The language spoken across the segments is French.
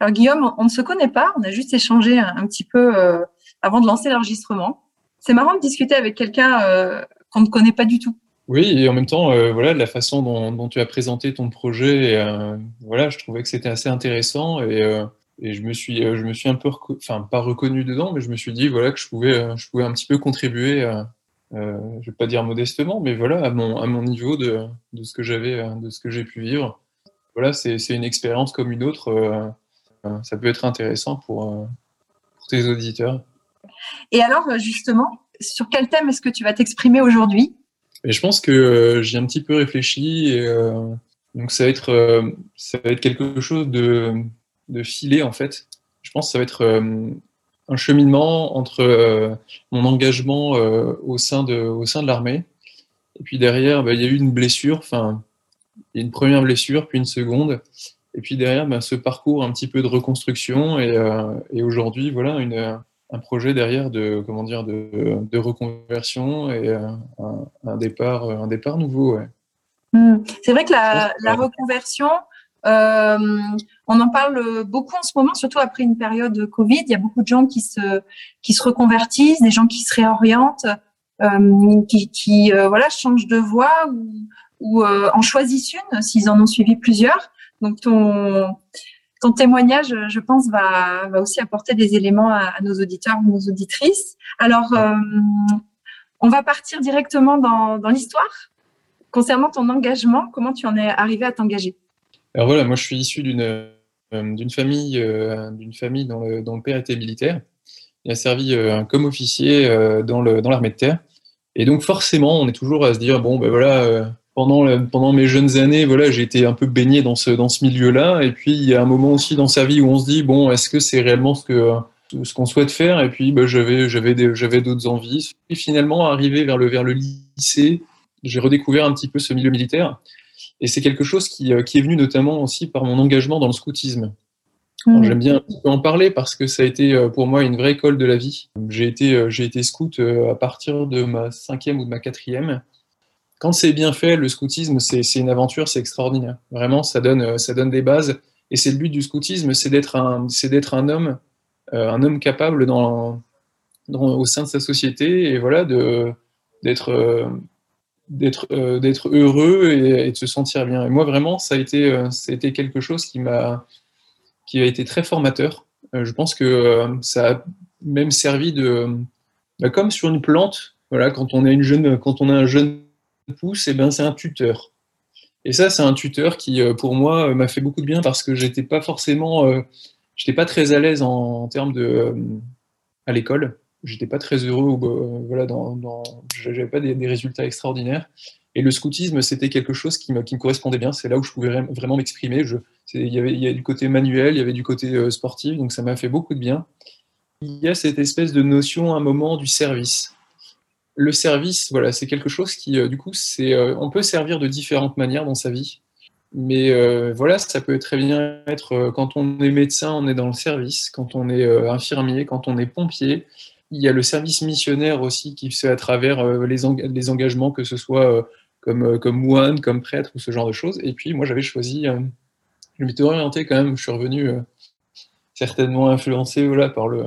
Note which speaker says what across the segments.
Speaker 1: Alors Guillaume, on ne se connaît pas, on a juste échangé un, petit peu euh, avant de lancer l'enregistrement. C'est marrant de discuter avec quelqu'un euh, qu'on ne connaît pas du tout.
Speaker 2: Oui, et en même temps, euh, voilà, la façon dont, tu as présenté ton projet, voilà, je trouvais que c'était assez intéressant et, je me suis, je me suis un peu, enfin pas reconnu dedans, mais je me suis dit voilà que je pouvais, je pouvais un petit peu contribuer, je vais pas dire modestement, mais voilà à mon, niveau de, de ce que j'avais, de ce que j'ai pu vivre. Voilà, c'est une expérience comme une autre ça peut être intéressant pour, euh, pour tes auditeurs.
Speaker 1: Et alors, euh, justement, sur quel thème est-ce que tu vas t'exprimer aujourd'hui?
Speaker 2: Je pense que j'ai un petit peu réfléchi. Et, donc, ça va, être, ça va être quelque chose de, de filé, en fait. Je pense que ça va être un cheminement entre mon engagement au sein de, au sein de l'armée. Et puis derrière, bah, il y a eu une blessure, enfin, une première blessure, puis une seconde. Et puis derrière, bah, ce parcours un petit peu de reconstruction et, euh, aujourd'hui, voilà, une, un projet derrière de, comment dire, de, de reconversion et euh, un, départ, un départ nouveau.
Speaker 1: Hmm. C'est vrai que la, la reconversion, euh, on en parle beaucoup en ce moment, surtout après une période de Covid. Il y a beaucoup de gens qui se, qui se reconvertissent, des gens qui se réorientent, qui, qui voilà, changent de voie ou, ou en choisissent une s'ils en ont suivi plusieurs. Donc ton, ton témoignage, je pense, va, va aussi apporter des éléments à, nos auditeurs ou nos auditrices. Alors, euh, on va partir directement dans, dans l'histoire. Concernant ton engagement, comment tu en es arrivé à t'engager?
Speaker 2: Alors voilà, moi je suis issu d'une euh, d'une famille, euh, d'une famille dont le, dont le, père était militaire. Il a servi comme officier dans l'armée dans de terre. Et donc forcément, on est toujours à se dire, bon, ben voilà, pendant, pendant mes jeunes années, voilà, j'ai été un peu baigné dans ce, dans ce milieu-là. Et puis, il y a un moment aussi dans sa vie où on se dit, bon, est-ce que c'est réellement ce que ce qu'on souhaite faire? Et puis, bah, j'avais, j'avais, j'avais d'autres envies. Et finalement, arrivé vers le, vers le lycée, j'ai redécouvert un petit peu ce milieu militaire. Et c'est quelque chose qui, euh, qui est venu notamment aussi par mon engagement dans le scoutisme. Mmh. J'aime bien en parler parce que ça a été euh, pour moi une vraie école de la vie. J'ai été, euh, j'ai été scout à partir de ma cinquième ou de ma quatrième quand c'est bien fait, le scoutisme, c'est une aventure, c'est extraordinaire. Vraiment, ça donne, euh, ça donne des bases. Et c'est le but du scoutisme, c'est d'être un, un homme, euh, un homme capable dans, au sein de sa société et voilà, d'être, euh, d'être heureux et, de se sentir bien. Et moi, vraiment, ça a été, ça a été quelque chose qui m'a, qui a été très formateur. je pense que ça a même servi de, bah, comme sur une plante. Voilà, quand on est une jeune, quand on a un jeune pouce, eh ben, c'est un tuteur. Et ça, c'est un tuteur qui, euh, pour moi, euh, m'a fait beaucoup de bien parce que j'étais pas forcément, euh, j'étais pas très à l'aise en, termes de à l'école. J'étais pas très heureux, voilà, dans, dans j'avais pas des, résultats extraordinaires. Et le scoutisme, c'était quelque chose qui me, qui me correspondait bien. C'est là où je pouvais vraiment m'exprimer. Il y avait, y a du côté manuel, il y avait du côté sportif, donc ça m'a fait beaucoup de bien. Il y a cette espèce de notion, à un moment, du service le service, voilà, c'est quelque chose qui, euh, du coup, c'est, euh, on peut servir de différentes manières dans sa vie. Mais euh, voilà, ça peut très bien être quand on est médecin, on est dans le service, quand on est infirmier, quand on est pompier. Il y a le service missionnaire aussi qui se fait à travers les, engagements, que ce soit comme, comme moine, comme prêtre ou ce genre de choses. Et puis moi, j'avais choisi, je m'étais orienté quand même, je suis revenu certainement influencé voilà, par le,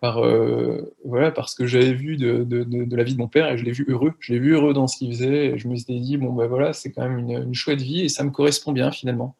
Speaker 2: par euh, voilà parce que j'avais vu de, de, de, la vie de mon père et je l'ai vu heureux je l'ai vu heureux dans ce qu'il faisait et je me suis dit bon ben voilà c'est quand même une, une, chouette vie et ça me correspond bien finalement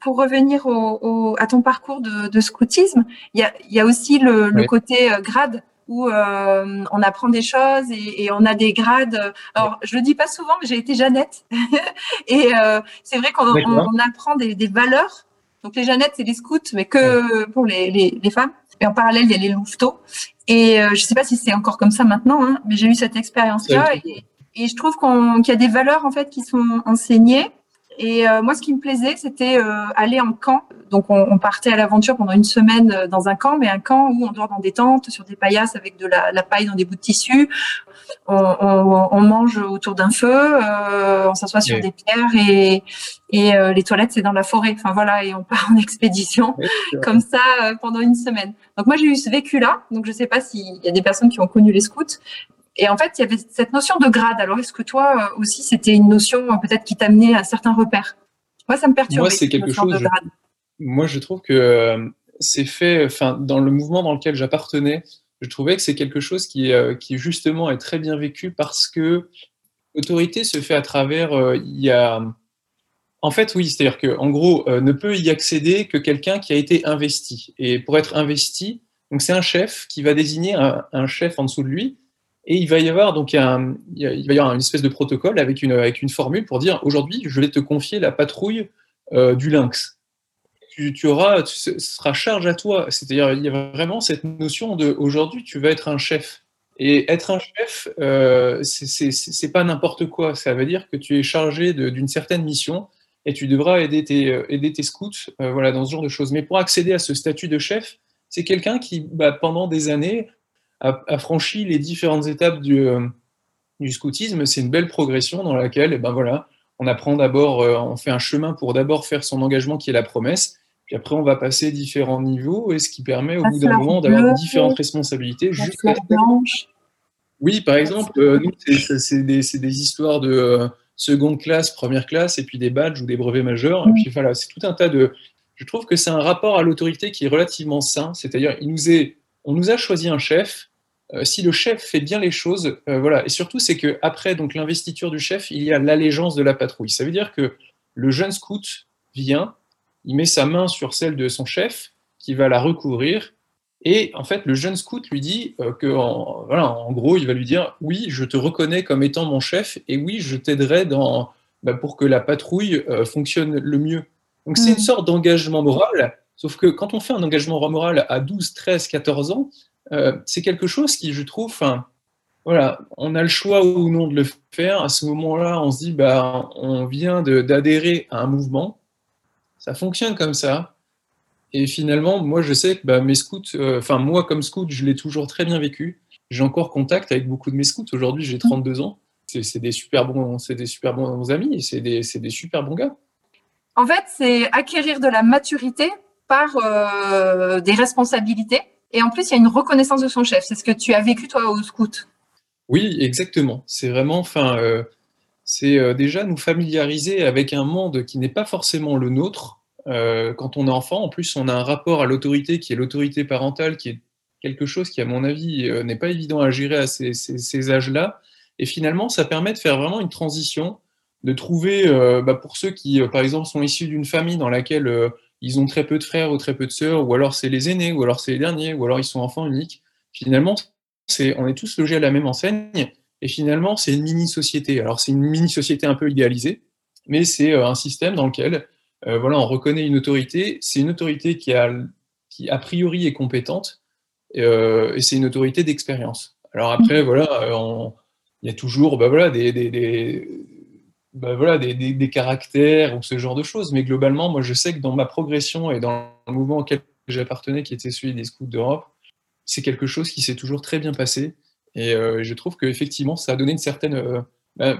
Speaker 1: pour revenir au, à ton parcours de, scoutisme il y a, y a, aussi le, le côté euh, grade où euh, on apprend des choses et, et, on a des grades. Alors, je le dis pas souvent, mais j'ai été Jeannette. et euh, c'est vrai qu'on on, apprend des, des, valeurs. Donc, les Jeannettes, c'est les scouts, mais que pour les, les, les femmes. Et en parallèle, il y a les louveteaux. Et euh, je ne sais pas si c'est encore comme ça maintenant, hein, mais j'ai eu cette expérience-là. Et, je trouve qu'il y a des valeurs en fait qui sont enseignées. Et euh, moi, ce qui me plaisait, c'était euh, aller en camp. Donc, on, on partait à l'aventure pendant une semaine euh, dans un camp, mais un camp où on dort dans des tentes, sur des paillasses avec de la, la paille dans des bouts de tissu. On, on, on mange autour d'un feu, euh, on s'assoit sur
Speaker 2: Oui.
Speaker 1: des pierres et, et les toilettes, c'est dans la forêt. Enfin voilà, et on part en expédition comme ça euh, pendant une semaine. Donc moi, j'ai eu ce vécu-là. Donc je sais pas s'il y a des personnes qui ont connu les scouts. Et en fait, il y avait cette notion de grade. Alors, est-ce que toi euh, aussi, c'était une notion euh, peut-être qui t'amenait à certains repères? Moi, ça me perturbe.
Speaker 2: Moi, c'est quelque chose, je-. Moi, je trouve que euh, c'est fait, enfin, dans le mouvement dans lequel j'appartenais, je trouvais que c'est quelque chose qui, qui justement est très bien vécu parce que l'autorité se fait à travers, euh, il y a, en fait, oui, c'est-à-dire que, en gros, euh, ne peut y accéder que quelqu'un qui a été investi. Et pour être investi, donc c'est un chef qui va désigner un, un chef en dessous de lui, et il va y avoir donc un, il va y avoir une espèce de protocole avec une, avec une formule pour dire aujourd'hui, je vais te confier la patrouille euh, du lynx tu, tu auras, ce sera charge à toi. C'est-à-dire, il y a vraiment cette notion de aujourd'hui, tu vas être un chef. Et être un chef, euh, c'est- pas n'importe quoi. Ça veut dire que tu es chargé d'une certaine mission et tu devras aider tes, euh, aider tes scouts euh, voilà, dans ce genre de choses. Mais pour accéder à ce statut de chef, c'est quelqu'un qui, bah, pendant des années, a, a franchi les différentes étapes du, euh, du scoutisme. C'est une belle progression dans laquelle, eh ben voilà, on apprend d'abord, euh, on fait un chemin pour d'abord faire son engagement qui est la promesse. Puis après, on va passer différents niveaux, et ce qui permet au
Speaker 1: La
Speaker 2: bout d'un moment d'avoir différentes responsabilités. Jusqu'à-
Speaker 1: blanche.
Speaker 2: Oui, par exemple, euh, c'est- des, des histoires de euh, seconde classe, première classe, et puis des badges ou des brevets majeurs. Et
Speaker 1: Mm.
Speaker 2: puis voilà, c'est tout un tas de. Je trouve que c'est un rapport à l'autorité qui est relativement sain. C'est-à-dire, il nous est, on nous a choisi un chef. Euh, si le chef fait bien les choses, euh, voilà. Et surtout, c'est que après donc l'investiture du chef, il y a l'allégeance de la patrouille. Ça veut dire que le jeune scout vient, il met sa main sur celle de son chef, qui va la recouvrir, et en fait, le jeune scout lui dit euh, que, en, voilà, en gros, il va lui dire oui, je te reconnais comme étant mon chef, et oui, je t'aiderai dans bah, pour que la patrouille euh, fonctionne le mieux. Donc c'est
Speaker 1: Mm.
Speaker 2: une sorte d'engagement moral, sauf que quand on fait un engagement moral à 12, 13, 14 ans, euh, c'est quelque chose qui, je trouve, voilà, on a le choix ou non de le faire. À ce moment-là, on se dit, bah, on vient d'adhérer à un mouvement, ça fonctionne comme ça. Et finalement, moi, je sais que bah, mes scouts, euh, enfin, moi, comme scout, je l'ai toujours très bien vécu. J'ai encore contact avec beaucoup de mes scouts. Aujourd'hui, j'ai 32 ans. C'est des super bons, des super bons amis et c'est des, des super bons gars.
Speaker 1: En fait, c'est acquérir de la maturité par euh, des responsabilités. Et en plus, il y a une reconnaissance de son chef. C'est ce que tu as vécu, toi, au scout.
Speaker 2: Oui, exactement. C'est vraiment, enfin, euh, c'est euh, déjà nous familiariser avec un monde qui n'est pas forcément le nôtre. Euh, quand on est enfant, en plus, on a un rapport à l'autorité qui est l'autorité parentale, qui est quelque chose qui, à mon avis, n'est pas évident à gérer à ces, âges-là. Et finalement, ça permet de faire vraiment une transition, de trouver, bah, pour ceux qui, par exemple, sont issus d'une famille dans laquelle ils ont très peu de frères ou très peu de sœurs, ou alors c'est les aînés, ou alors c'est les derniers, ou alors ils sont enfants uniques. Finalement, c'est, on est tous logés à la même enseigne. Et finalement, c'est une mini-société. Alors, c'est une mini-société un peu idéalisée, mais c'est euh, un système dans lequel euh, voilà, on reconnaît une autorité. C'est une autorité qui, a, qui a priori, est compétente, euh, et c'est une autorité d'expérience. Alors après, voilà, euh, on- il y a toujours bah, voilà, des, des, des, bah, voilà, des, des- caractères ou ce genre de choses, mais globalement, moi, je sais que dans ma progression et dans le mouvement auquel j'appartenais, qui était celui des scouts d'Europe, c'est quelque chose qui s'est toujours très bien passé. Et euh, je trouve qu'effectivement, ça a donné une certaine. euh, bah,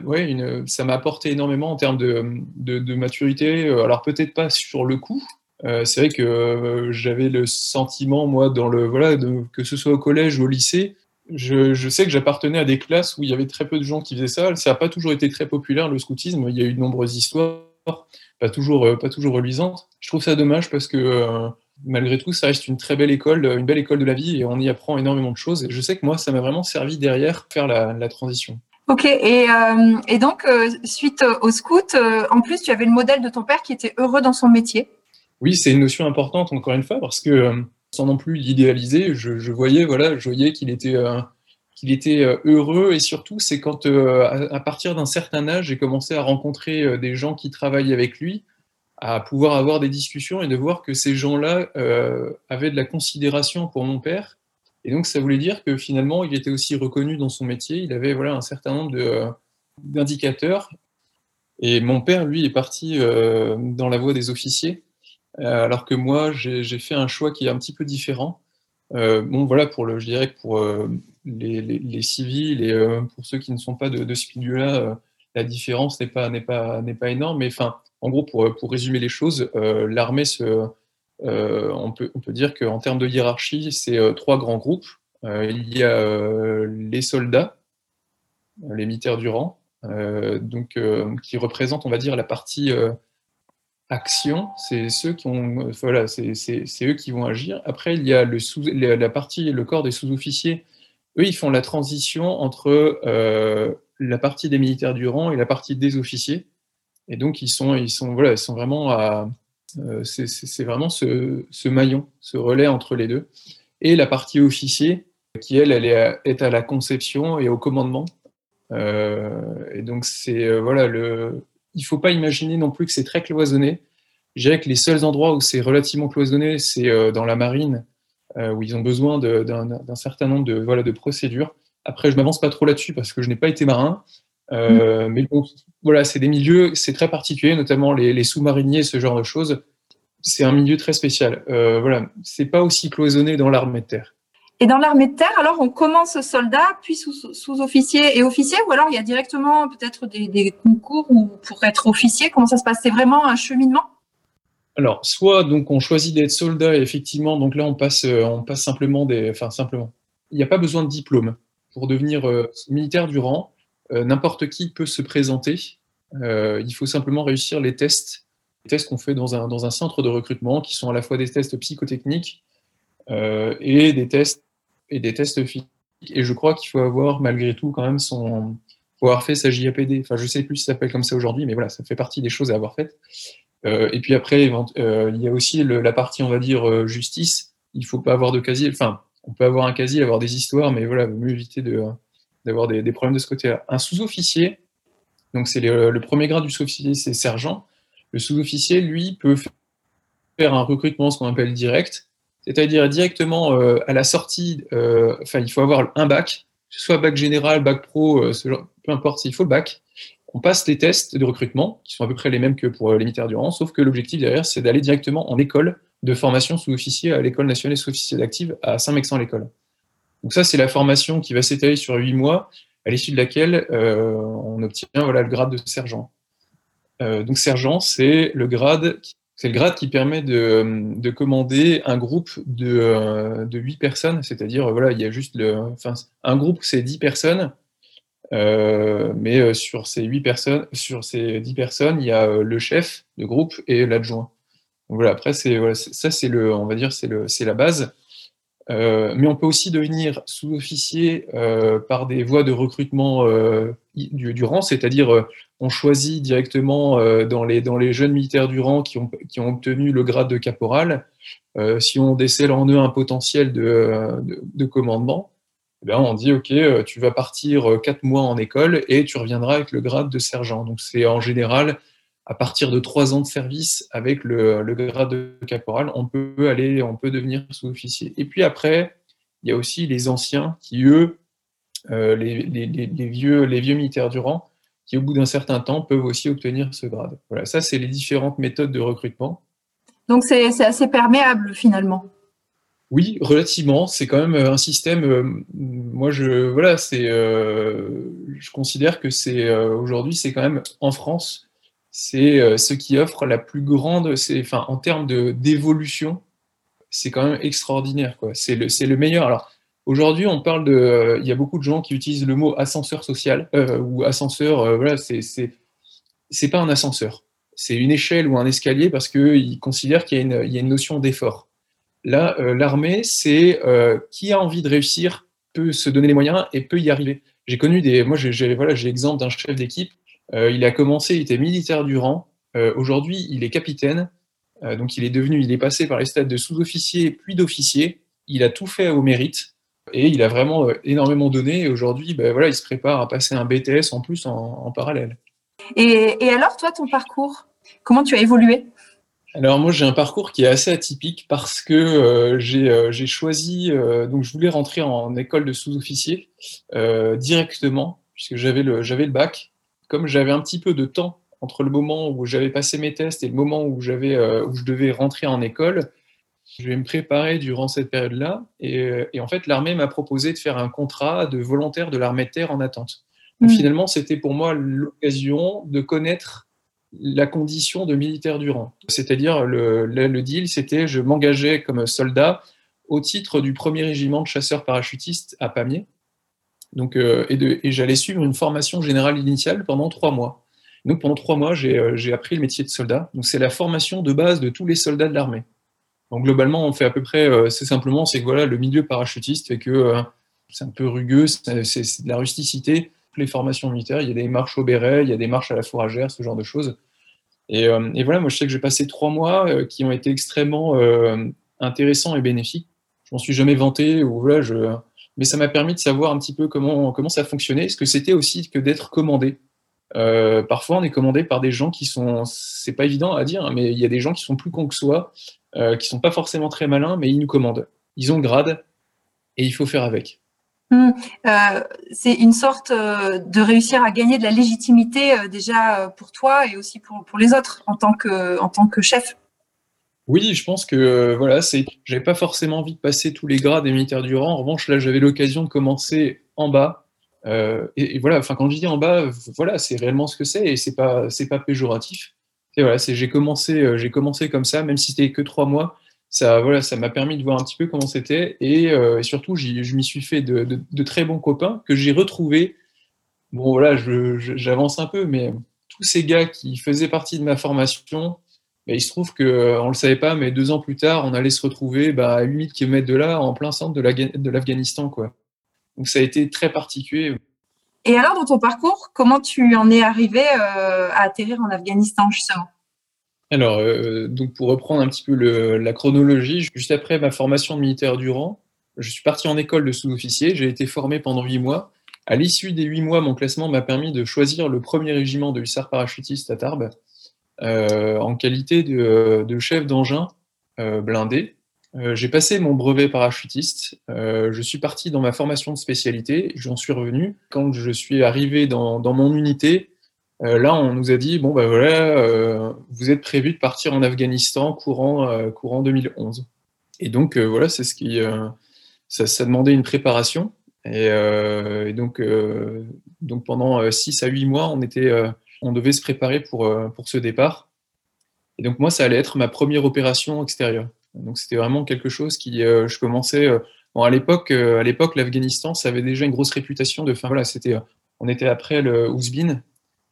Speaker 2: ça m'a apporté énormément en termes de, de, maturité. Euh, Alors, peut-être pas sur le coup. Euh, c'est vrai que j'avais le sentiment, moi, dans le, voilà, que ce soit au collège ou au lycée, je, je sais que j'appartenais à des classes où il y avait très peu de gens qui faisaient ça. Ça n'a pas toujours été très populaire, le scoutisme. Il y a eu de nombreuses histoires, pas toujours, euh, pas toujours reluisantes. Je trouve ça dommage parce que euh, malgré tout, ça reste une très belle école, une belle école de la vie et on y apprend énormément de choses. Et je sais que moi, ça m'a vraiment servi derrière pour faire la, la transition.
Speaker 1: Ok, et, euh, et donc, euh, suite au scout, en plus, tu avais le modèle de ton père qui était heureux dans son métier.
Speaker 2: Oui, c'est une notion importante encore une fois parce que sans non plus l'idéaliser, je, voyais voilà, je voyais qu'il était euh, était euh, heureux. Et surtout c'est quand euh, à, partir d'un certain âge j'ai commencé à rencontrer des gens qui travaillent avec lui, à pouvoir avoir des discussions et de voir que ces gens-là avaient de la considération pour mon père. Et donc ça voulait dire que finalement il était aussi reconnu dans son métier, il avait voilà un certain nombre d'indicateurs. Et mon père, lui, est parti dans la voie des officiers, alors que moi, j'ai fait un choix qui est un petit peu différent. bon, voilà, pour le, je dirais que pour les, civils et pour ceux qui ne sont pas de, de ce milieu-là, la différence n'est pas, pas, pas énorme. Mais enfin, en gros, pour, pour résumer les choses, l'armée euh, on, peut, on peut dire qu'en termes de hiérarchie, c'est euh, trois grands groupes. Euh, il y a les soldats, les militaires du rang, donc, qui représentent, on va dire, la partie action, c'est ceux qui ont, voilà, c'est eux qui vont agir. Après, il y a le sous, la partie, le corps des sous-officiers. Eux, ils font la transition entre la partie des militaires du rang et la partie des officiers. Et donc, ils sont, ils sont, voilà, ils sont vraiment à, euh, c'est vraiment ce, maillon, ce relais entre les deux. Et la partie officier, qui elle, elle est à, la conception et au commandement. Euh, et donc, c'est euh, voilà, le, il ne faut pas imaginer non plus que c'est très cloisonné. Je dirais que les seuls endroits où c'est relativement cloisonné, c'est dans la marine, où ils ont besoin d'un certain nombre de, voilà, de procédures. Après, je m'avance pas trop là-dessus parce que je n'ai pas été marin, euh, mais bon, voilà, c'est des milieux, c'est très particulier, notamment les, sous-mariniers, ce genre de choses. C'est un milieu très spécial. Euh, voilà, c'est pas aussi cloisonné dans l'armée de terre.
Speaker 1: Et dans l'armée de terre, alors on commence soldat, puis sous-officier et officier, ou alors il y a directement peut-être des, concours pour être officier. Comment ça se passe? C'est vraiment un cheminement?
Speaker 2: Alors, soit donc on choisit d'être soldat, et effectivement, donc là on passe, euh, on passe simplement des, enfin simplement, il n'y a pas besoin de diplôme pour devenir euh, militaire du rang. Euh, n'importe qui peut se présenter. Il faut simplement réussir les tests, les tests qu'on fait dans un, dans un, centre de recrutement, qui sont à la fois des tests psychotechniques et des tests et des tests physiques. Et je crois qu'il faut avoir malgré tout quand même son, faut avoir fait sa JAPD. Enfin, je sais plus si ça s'appelle comme ça aujourd'hui, mais voilà, ça fait partie des choses à avoir faites. et puis après, il y a aussi la partie, on va dire, justice. Il faut pas avoir de casier. Enfin, on peut avoir un casier, avoir des histoires, mais voilà, vaut mieux éviter de, d'avoir des, problèmes de ce côté-là. Un sous-officier, donc c'est le, premier grade du sous-officier, c'est sergent. Le sous-officier, lui, peut faire un recrutement, ce qu'on appelle direct, c'est-à-dire directement euh, à la sortie, euh, enfin, il faut avoir un bac, soit bac général, bac pro, euh, peu importe, s'il faut le bac. On passe les tests de recrutement, qui sont à peu près les mêmes que pour les militaires du rang, sauf que l'objectif derrière, c'est d'aller directement en école de formation sous-officier à l'école nationale sous-officier d'active à Saint-Mexan-l'École. Donc ça, c'est la formation qui va s'étaler sur huit mois, à l'issue de laquelle on obtient voilà, le grade de sergent. Donc sergent, c'est le grade, c'est le grade qui permet de, commander un groupe de, euh, de 8 personnes, c'est-à-dire voilà, il y a juste le, enfin, un groupe c'est 10 personnes, mais sur ces huit personnes, sur ces 10 personnes, il y a le chef de groupe et l'adjoint. Voilà, après c'est voilà, ça c'est le, on va dire c'est le, c'est la base. Euh, mais on peut aussi devenir sous-officier euh, par des voies de recrutement euh, du, rang, c'est-à-dire on choisit directement dans, les, jeunes militaires du rang qui ont, obtenu le grade de caporal, si on décèle en eux un potentiel de, de, commandement, eh bien on dit ok, tu vas partir quatre mois en école et tu reviendras avec le grade de sergent. Donc c'est en général à partir de trois ans de service avec le, grade de caporal, on peut aller, on peut devenir sous-officier. Et puis après, il y a aussi les anciens qui, eux, euh, les, vieux, les vieux militaires du rang, qui au bout d'un certain temps peuvent aussi obtenir ce grade. Voilà, ça c'est les différentes méthodes de recrutement.
Speaker 1: Donc c'est assez perméable finalement.
Speaker 2: Oui, relativement. C'est quand même un système. Euh, moi, je voilà, c'est. Euh, je considère que c'est aujourd'hui, c'est quand même en France c'est euh, ce qui offre la plus grande, en termes d'évolution, c'est quand même extraordinaire. C'est le, le, meilleur. Alors, aujourd'hui, on parle de. Euh, il y a beaucoup de gens qui utilisent le mot ascenseur social euh, ou ascenseur. voilà, c'est pas un ascenseur. C'est une échelle ou un escalier parce qu'ils considèrent qu'il y, a une notion d'effort. Là, l'armée, c'est qui a envie de réussir peut se donner les moyens et peut y arriver. J'ai connu des. Moi, j'ai l'exemple d'un chef d'équipe euh, il a commencé, il était militaire du rang. Euh, aujourd'hui, il est capitaine. Euh, donc, il est devenu, il est passé par les stades de sous-officier puis d'officier. Il a tout fait au mérite et il a vraiment énormément donné. Et aujourd'hui, ben, voilà, il se prépare à passer un BTS en plus en, parallèle.
Speaker 1: Et, alors, toi, ton parcours, comment tu as évolué?
Speaker 2: Alors moi j'ai un parcours qui est assez atypique parce que j'ai choisi, donc je voulais rentrer en école de sous-officier directement puisque j'avais le, le bac comme j'avais un petit peu de temps entre le moment où j'avais passé mes tests et le moment où, j'avais, où je devais rentrer en école, je vais me préparer durant cette période-là. Et, en fait, l'armée m'a proposé de faire un contrat de volontaire de l'armée de terre en attente. Mm. Finalement, c'était pour moi l'occasion de connaître la condition de militaire du rang. C'est-à-dire, le, le, deal, c'était je m'engageais comme soldat au titre du premier régiment de chasseurs parachutistes à Pamiers. Donc, euh, et, j'allais suivre une formation générale initiale pendant trois mois. Donc pendant trois mois, euh, j'ai appris le métier de soldat. Donc c'est la formation de base de tous les soldats de l'armée. Donc globalement, on fait à peu près, euh, c'est simplement, c'est que voilà, le milieu parachutiste fait que c'est un peu rugueux, c'est de la rusticité. Les formations militaires, il y a des marches au béret, il y a des marches à la fourragère, ce genre de choses. Et, et voilà, moi je sais que j'ai passé trois mois qui ont été extrêmement intéressants et bénéfiques. Je m'en suis jamais vanté ou voilà, je, mais ça m'a permis de savoir un petit peu comment, comment ça fonctionnait, ce que c'était aussi que d'être commandé? Euh, parfois, on est commandé par des gens qui sont, c'est pas évident à dire, hein, mais il y a des gens qui sont plus cons que soi, euh, qui sont pas forcément très malins, mais ils nous commandent. Ils ont grade et il faut faire avec.
Speaker 1: Mmh. Euh, c'est une sorte de réussir à gagner de la légitimité déjà pour toi et aussi pour, les autres en tant que chef.
Speaker 2: Oui, je pense que euh, voilà, c'est, j'avais pas forcément envie de passer tous les grades des militaires du rang. En revanche, là, j'avais l'occasion de commencer en bas. Euh, et, voilà, enfin, quand je dis en bas, voilà, c'est réellement ce que c'est et c'est pas, c'est pas péjoratif. Et voilà, c'est, j'ai commencé, euh, j'ai commencé comme ça, même si c'était que trois mois. Ça, voilà, ça m'a permis de voir un petit peu comment c'était et, surtout, je m'y suis fait de, de, très bons copains que j'ai retrouvés. Bon, voilà, j'avance un peu, mais tous ces gars qui faisaient partie de ma formation, il se trouve qu'on euh, ne le savait pas, mais deux ans plus tard, on allait se retrouver bah, à 8000 km de là, en plein centre de l'Afghanistan. quoi. Donc ça a été très particulier.
Speaker 1: Et alors, dans ton parcours, comment tu en es arrivé euh, à atterrir en Afghanistan, justement?
Speaker 2: Alors, euh, donc pour reprendre un petit peu la chronologie, juste après ma formation de militaire du rang, je suis parti en école de sous-officier, j'ai été formé pendant huit mois. À l'issue des huit mois, mon classement m'a permis de choisir le premier régiment de hussards parachutistes à Tarbes. Euh, en qualité de, de chef d'engin euh, blindé. Euh, j'ai passé mon brevet parachutiste. je suis parti dans ma formation de spécialité. J'en suis revenu. Quand je suis arrivé dans, mon unité, là, on nous a dit bon, ben voilà, vous êtes prévu de partir en Afghanistan courant, courant 2011. Et donc, voilà, c'est ce qui. Ça, demandait une préparation. Et, et donc, donc, pendant 6 à 8 mois, on était on devait se préparer pour, euh, pour ce départ. Et donc moi, ça allait être ma première opération extérieure. Donc c'était vraiment quelque chose qui, euh, je commençais. Euh, à l'époque, à l'époque, l'Afghanistan, ça avait déjà une grosse réputation de. Enfin voilà, c'était, on était après le Ouzbin,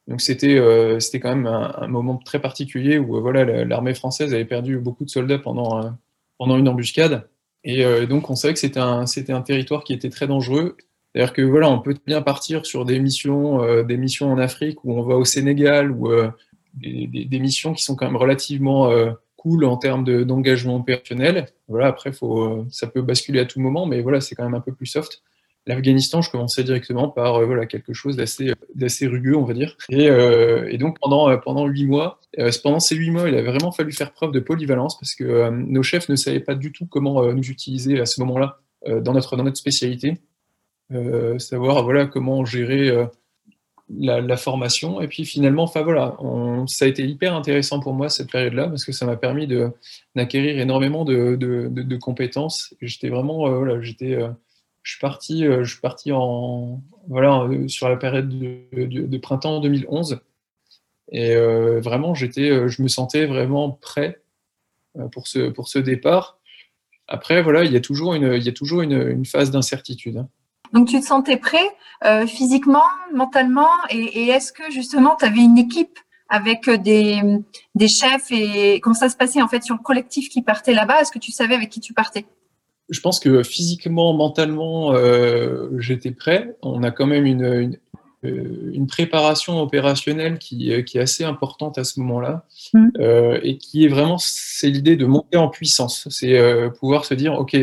Speaker 2: donc c'était, c'était quand même un, moment très particulier où voilà, l'armée française avait perdu beaucoup de soldats pendant pendant une embuscade. Et donc on savait que c'était un, c'était un territoire qui était très dangereux. C'est-à-dire que voilà, on peut bien partir sur des missions, euh, des missions en Afrique où on va au Sénégal ou euh, des, missions qui sont quand même relativement euh, cool en termes d'engagement opérationnel. Voilà, après, faut, ça peut basculer à tout moment, mais voilà, c'est quand même un peu plus soft. L'Afghanistan, je commençais directement par voilà quelque chose d'assez rugueux, on va dire. Et, donc pendant pendant pendant ces huit mois, il a vraiment fallu faire preuve de polyvalence parce que nos chefs ne savaient pas du tout comment nous utiliser à ce moment-là dans notre dans notre spécialité. Euh, savoir voilà comment gérer euh, la, formation. Et puis finalement, enfin voilà, ça a été hyper intéressant pour moi cette période-là parce que ça m'a permis d'acquérir énormément de, compétences. J'étais vraiment, euh, voilà, j'étais, je suis parti, je suis parti en, voilà, sur la période de, printemps 2011. Et vraiment, j'étais, je me sentais vraiment prêt pour ce, pour ce départ. Après, voilà, il y a toujours une, il y a toujours une phase d'incertitude. Hein.
Speaker 1: Donc, tu te sentais prêt euh, physiquement, mentalement, et, est-ce que justement, tu avais une équipe avec euh, des, chefs et comment ça se passait en fait sur le collectif qui partait là-bas? Est-ce que tu savais avec qui tu partais?
Speaker 2: Je pense que physiquement, mentalement, euh, j'étais prêt. On a quand même une, une préparation opérationnelle qui, euh, qui, est assez importante à ce moment-là mmh. euh, et qui est vraiment, c'est l'idée de monter en puissance. C'est pouvoir se dire, OK,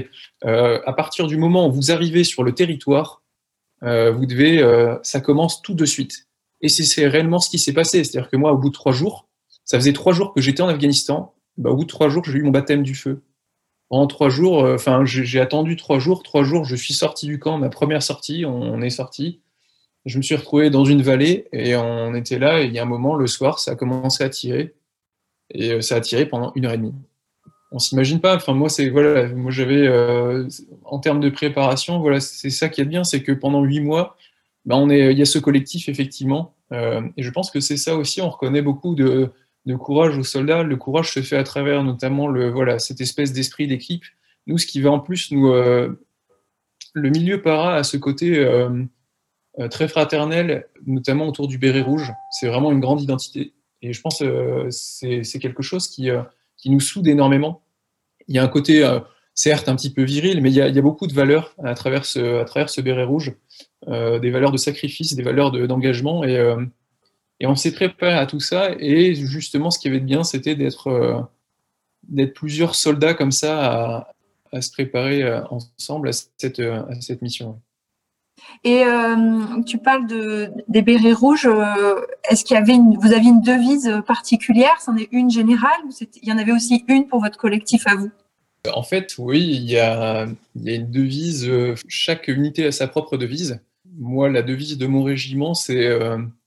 Speaker 2: à partir du moment où vous arrivez sur le territoire, vous devez, ça commence tout de suite. Et c'est réellement ce qui s'est passé. C'est-à-dire que moi, au bout de trois jours, ça faisait trois jours que j'étais en Afghanistan. Bah, au bout de trois jours, j'ai eu mon baptême du feu. En trois jours, enfin, j'ai attendu trois jours. Trois jours, je suis sorti du camp, ma première sortie, on est sorti. Je me suis retrouvé dans une vallée et on était là. Et il y a un moment, le soir, ça a commencé à tirer et ça a tiré pendant une heure et demie. On s'imagine pas. Enfin, moi, c'est voilà, moi j'avais en termes de préparation, voilà, c'est ça qui est bien, c'est que pendant huit mois, ben, on est, il y a ce collectif effectivement. et je pense que c'est ça aussi. On reconnaît beaucoup de, courage aux soldats. Le courage se fait à travers notamment le voilà cette espèce d'esprit d'équipe. Nous, ce qui va en plus nous le milieu para a ce côté euh, euh, très fraternel, notamment autour du béret rouge. C'est vraiment une grande identité. Et je pense que euh, c'est quelque chose qui, qui nous soude énormément. Il y a un côté, certes, un petit peu viril, mais il y a, beaucoup de valeurs à travers ce, à travers ce béret rouge, des valeurs de sacrifice, des valeurs d'engagement. et, et on s'est préparé à tout ça. Et justement, ce qui avait de bien, c'était d'être plusieurs soldats comme ça à, à se préparer euh, ensemble à cette, euh, à cette mission.
Speaker 1: Et euh, tu parles de, des bérets rouges. Est-ce qu'il y avait une, vous aviez une devise particulière? C'en est une générale ou il y en avait aussi une pour votre collectif à vous?
Speaker 2: En fait, oui, il y a, il y a une devise. Chaque unité a sa propre devise. Moi, la devise de mon régiment, c'est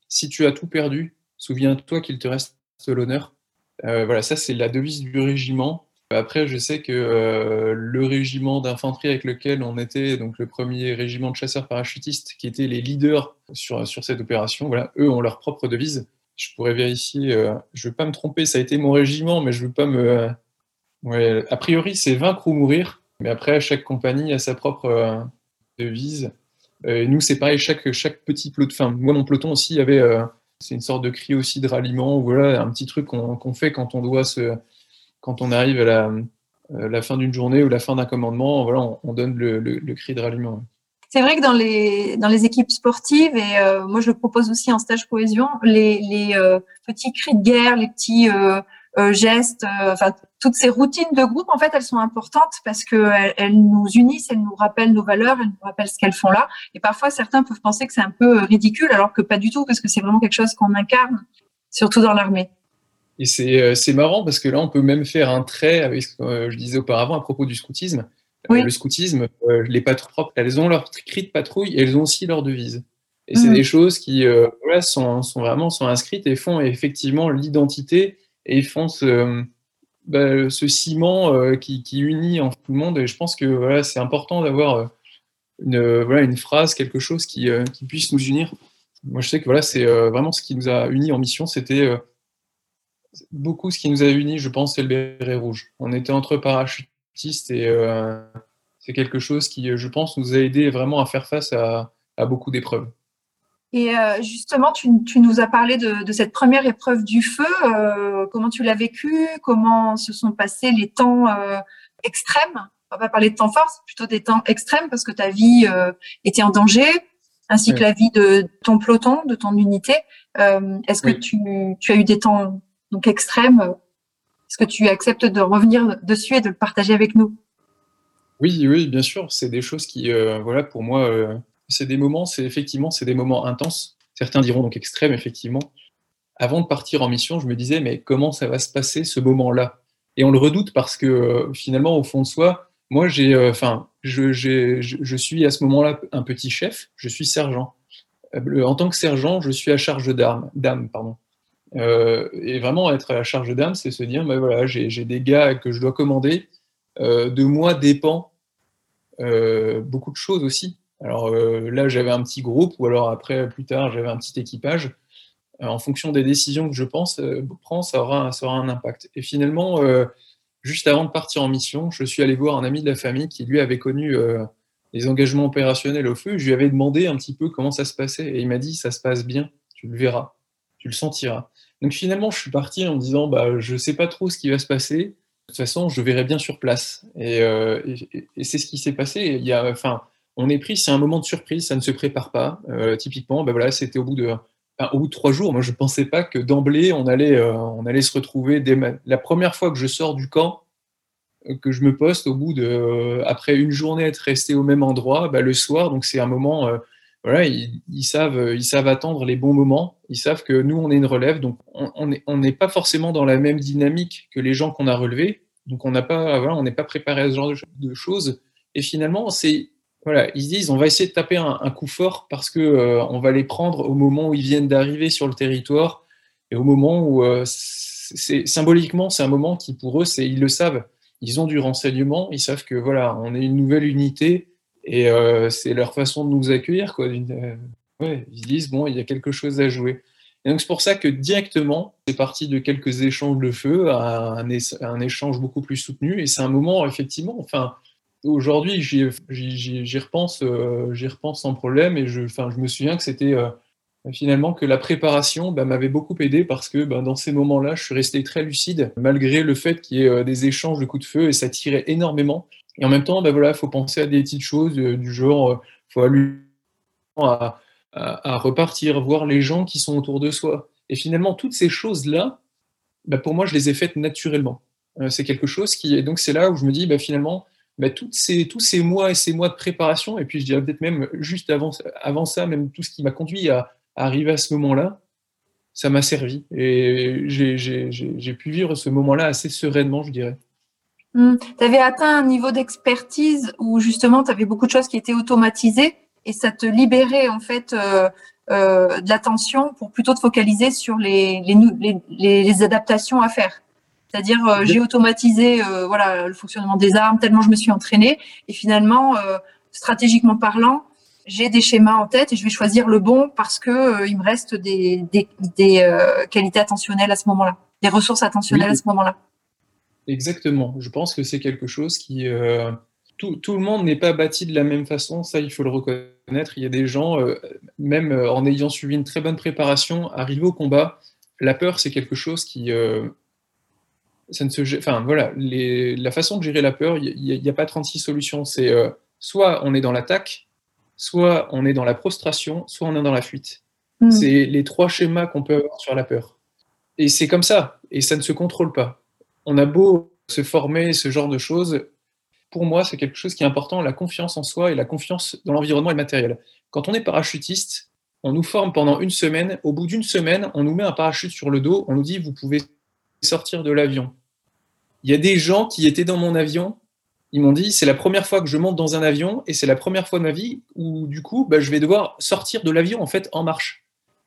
Speaker 2: si tu as tout perdu, souviens-toi qu'il te reste l'honneur. voilà, ça c'est la devise du régiment. Après, je sais que euh, le régiment d'infanterie avec lequel on était, donc le premier régiment de chasseurs parachutistes, qui étaient les leaders sur, sur cette opération, voilà, eux ont leur propre devise. Je pourrais vérifier, euh, je ne veux pas me tromper, ça a été mon régiment, mais je ne veux pas me. ouais, a priori, c'est vaincre ou mourir, mais après, chaque compagnie a sa propre euh, devise. et nous, c'est pareil, chaque, chaque petit peloton, enfin, moi, mon peloton aussi avait. c'est une sorte de cri aussi de ralliement, voilà, un petit truc qu'on fait quand on doit se quand on arrive à la, euh, la fin d'une journée ou la fin d'un commandement, voilà, on, donne le, le, cri de ralliement.
Speaker 1: C'est vrai que dans les, dans les équipes sportives, et euh, moi je le propose aussi en stage cohésion, les, les euh, petits cris de guerre, les petits gestes, enfin toutes ces routines de groupe, en fait, elles sont importantes parce qu'elles elles nous unissent, elles nous rappellent nos valeurs, elles nous rappellent ce qu'elles font là. Et parfois, certains peuvent penser que c'est un peu ridicule, alors que pas du tout, parce que c'est vraiment quelque chose qu'on incarne, surtout dans l'armée.
Speaker 2: Et euh, c'est marrant parce que là, on peut même faire un trait avec ce que euh, je disais auparavant à propos du scoutisme. Euh, le scoutisme, les patrouilles propres, elles ont leur cri de patrouille et elles ont aussi leur devise. Et c'est mmh. des choses qui sont, sont, vraiment sont inscrites et font effectivement l'identité et font ce, bah, ce ciment qui, qui, unit en tout le monde. Et je pense que voilà, c'est important d'avoir une, voilà, une phrase, quelque chose qui, qui, puisse nous unir. Moi, je sais que voilà, c'est vraiment ce qui nous a unis en mission, c'était beaucoup ce qui nous a unis, je pense, c'est le béret rouge. On était entre parachutistes et euh, c'est quelque chose qui, je pense, nous a aidé vraiment à faire face à, beaucoup d'épreuves.
Speaker 1: Et euh, justement, tu, nous as parlé de, cette première épreuve du feu. Euh, comment tu l'as vécu Comment se sont passés les temps extrêmes? On va pas parler de temps forts, c'est plutôt des temps extrêmes parce que ta vie était en danger, ainsi que la vie de ton peloton, de ton unité. Est-ce que tu, tu, as eu des temps donc extrême. Est-ce que tu acceptes de revenir dessus et de le partager avec nous?
Speaker 2: Oui, oui, bien sûr. C'est des choses qui, euh, voilà, pour moi, euh, c'est des moments, c'est effectivement, c'est des moments intenses. Certains diront donc extrêmes, effectivement. Avant de partir en mission, je me disais, mais comment ça va se passer ce moment-là? Et on le redoute parce que euh, finalement, au fond de soi, moi, j'ai, enfin, je, suis à ce moment-là un petit chef. Je suis sergent. En tant que sergent, je suis à charge d'armes, d'âme, pardon. Euh, et vraiment, être à la charge d'âme, c'est se dire, ben voilà, j'ai des gars que je dois commander. Euh, de moi dépend euh, beaucoup de choses aussi. Alors là, j'avais un petit groupe, ou alors après, plus tard, j'avais un petit équipage. en fonction des décisions que je pense prends, ça aura, ça aura un impact. Et finalement, juste avant de partir en mission, je suis allé voir un ami de la famille qui, lui, avait connu les engagements opérationnels au feu. Je lui avais demandé un petit peu comment ça se passait. Et il m'a dit, ça se passe bien, tu le verras, tu le sentiras. Donc finalement, je suis parti en me disant, bah, je ne sais pas trop ce qui va se passer. De toute façon, je verrai bien sur place. Et, euh, c'est ce qui s'est passé. Il y a, enfin, on est pris, c'est un moment de surprise, ça ne se prépare pas. Euh, typiquement, bah, voilà, c'était au bout de, au trois jours. Moi, je ne pensais pas que d'emblée, on allait, euh, on allait se retrouver. Dès la première fois que je sors du camp, que je me poste au bout de, après une journée être resté au même endroit, bah, le soir, donc c'est un moment voilà, ils, savent, euh, ils savent attendre les bons moments. Ils savent que nous, on est une relève, donc on n'est on pas forcément dans la même dynamique que les gens qu'on a relevés. Donc on n'a pas, voilà, on n'est pas préparé à ce genre de choses. Et finalement, c'est voilà, ils disent on va essayer de taper un, coup fort parce que euh, on va les prendre au moment où ils viennent d'arriver sur le territoire et au moment où euh, c'est symboliquement c'est un moment qui pour eux c'est ils le savent, ils ont du renseignement, ils savent que voilà on est une nouvelle unité et euh, c'est leur façon de nous accueillir quoi. ouais, ils disent bon il y a quelque chose à jouer. Et donc c'est pour ça que directement c'est parti de quelques échanges de feu à un, échange beaucoup plus soutenu et c'est un moment effectivement enfin aujourd'hui, j'y repense, euh, repense sans problème et je, enfin, je me souviens que c'était euh, finalement que la préparation bah, m'avait beaucoup aidé parce que bah, dans ces moments-là, je suis resté très lucide malgré le fait qu'il y ait euh, des échanges de coups de feu et ça tirait énormément. Et en même temps, bah, voilà, faut penser à des petites choses du genre, faut aller à, repartir, voir les gens qui sont autour de soi. Et finalement, toutes ces choses-là, bah, pour moi, je les ai faites naturellement. c'est quelque chose qui, et donc c'est là où je me dis, bah, finalement, bah, toutes ces, tous ces mois et ces mois de préparation, et puis je dirais peut-être même juste avant, avant ça, même tout ce qui m'a conduit à, arriver à ce moment-là, ça m'a servi. Et j'ai pu vivre ce moment-là assez sereinement, je dirais.
Speaker 1: Mmh. Tu avais atteint un niveau d'expertise où justement tu avais beaucoup de choses qui étaient automatisées et ça te libérait en fait euh, euh, de l'attention pour plutôt te focaliser sur les, les, les adaptations à faire. C'est-à-dire, euh, j'ai automatisé euh, voilà, le fonctionnement des armes tellement je me suis entraînée. Et finalement, euh, stratégiquement parlant, j'ai des schémas en tête et je vais choisir le bon parce que il me reste des, des, qualités attentionnelles à ce moment-là, des ressources attentionnelles à ce moment-là.
Speaker 2: Exactement. Je pense que c'est quelque chose qui tout, tout, le monde n'est pas bâti de la même façon. Ça, il faut le reconnaître. Il y a des gens, même en ayant suivi une très bonne préparation, arrivés au combat, la peur, c'est quelque chose qui ça ne se, enfin voilà, la façon de gérer la peur, il n'y a, pas 36 solutions. C'est euh, soit on est dans l'attaque, soit on est dans la prostration, soit on est dans la fuite. Hmm. C'est les trois schémas qu'on peut avoir sur la peur. Et c'est comme ça, et ça ne se contrôle pas. On a beau se former, ce genre de choses, pour moi, c'est quelque chose qui est important, la confiance en soi et la confiance dans l'environnement et le matériel. Quand on est parachutiste, on nous forme pendant une semaine. Au bout d'une semaine, on nous met un parachute sur le dos, on nous dit vous pouvez sortir de l'avion. Il y a des gens qui étaient dans mon avion, ils m'ont dit c'est la première fois que je monte dans un avion et c'est la première fois de ma vie où du coup bah, je vais devoir sortir de l'avion en fait en marche.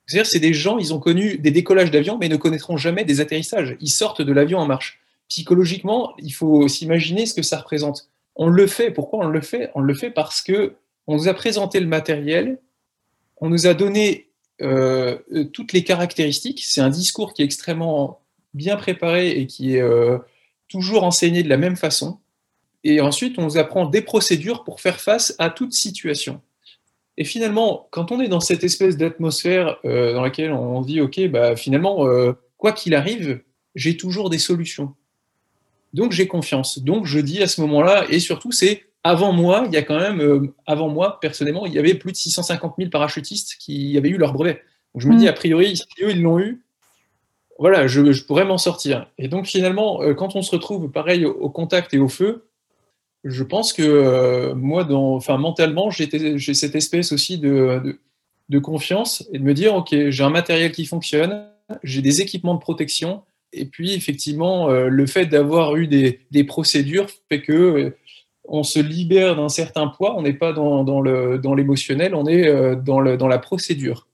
Speaker 2: C'est-à-dire c'est des gens, ils ont connu des décollages d'avion mais ne connaîtront jamais des atterrissages. Ils sortent de l'avion en marche. Psychologiquement, il faut s'imaginer ce que ça représente. On le fait. Pourquoi on le fait? On le fait parce que on nous a présenté le matériel, on nous a donné euh, toutes les caractéristiques. C'est un discours qui est extrêmement bien préparé et qui est euh, toujours enseigné de la même façon. Et ensuite, on nous apprend des procédures pour faire face à toute situation. Et finalement, quand on est dans cette espèce d'atmosphère euh, dans laquelle on dit, OK, bah, finalement, euh, quoi qu'il arrive, j'ai toujours des solutions. Donc j'ai confiance. Donc je dis à ce moment-là, et surtout c'est avant moi, il y a quand même, avant moi, personnellement, il y avait plus de 650 000 parachutistes qui avaient eu leur brevet. Donc je me dis, mmh. a priori, si eux, ils l'ont eu, voilà, je, pourrais m'en sortir. Et donc finalement, euh, quand on se retrouve pareil au, contact et au feu, je pense que euh, moi, dans, enfin, mentalement, j'ai cette espèce aussi de, de, confiance et de me dire, OK, j'ai un matériel qui fonctionne, j'ai des équipements de protection, et puis effectivement, euh, le fait d'avoir eu des, des, procédures fait que on se libère d'un certain poids, on n'est pas dans, dans l'émotionnel, on est dans, le, dans la procédure.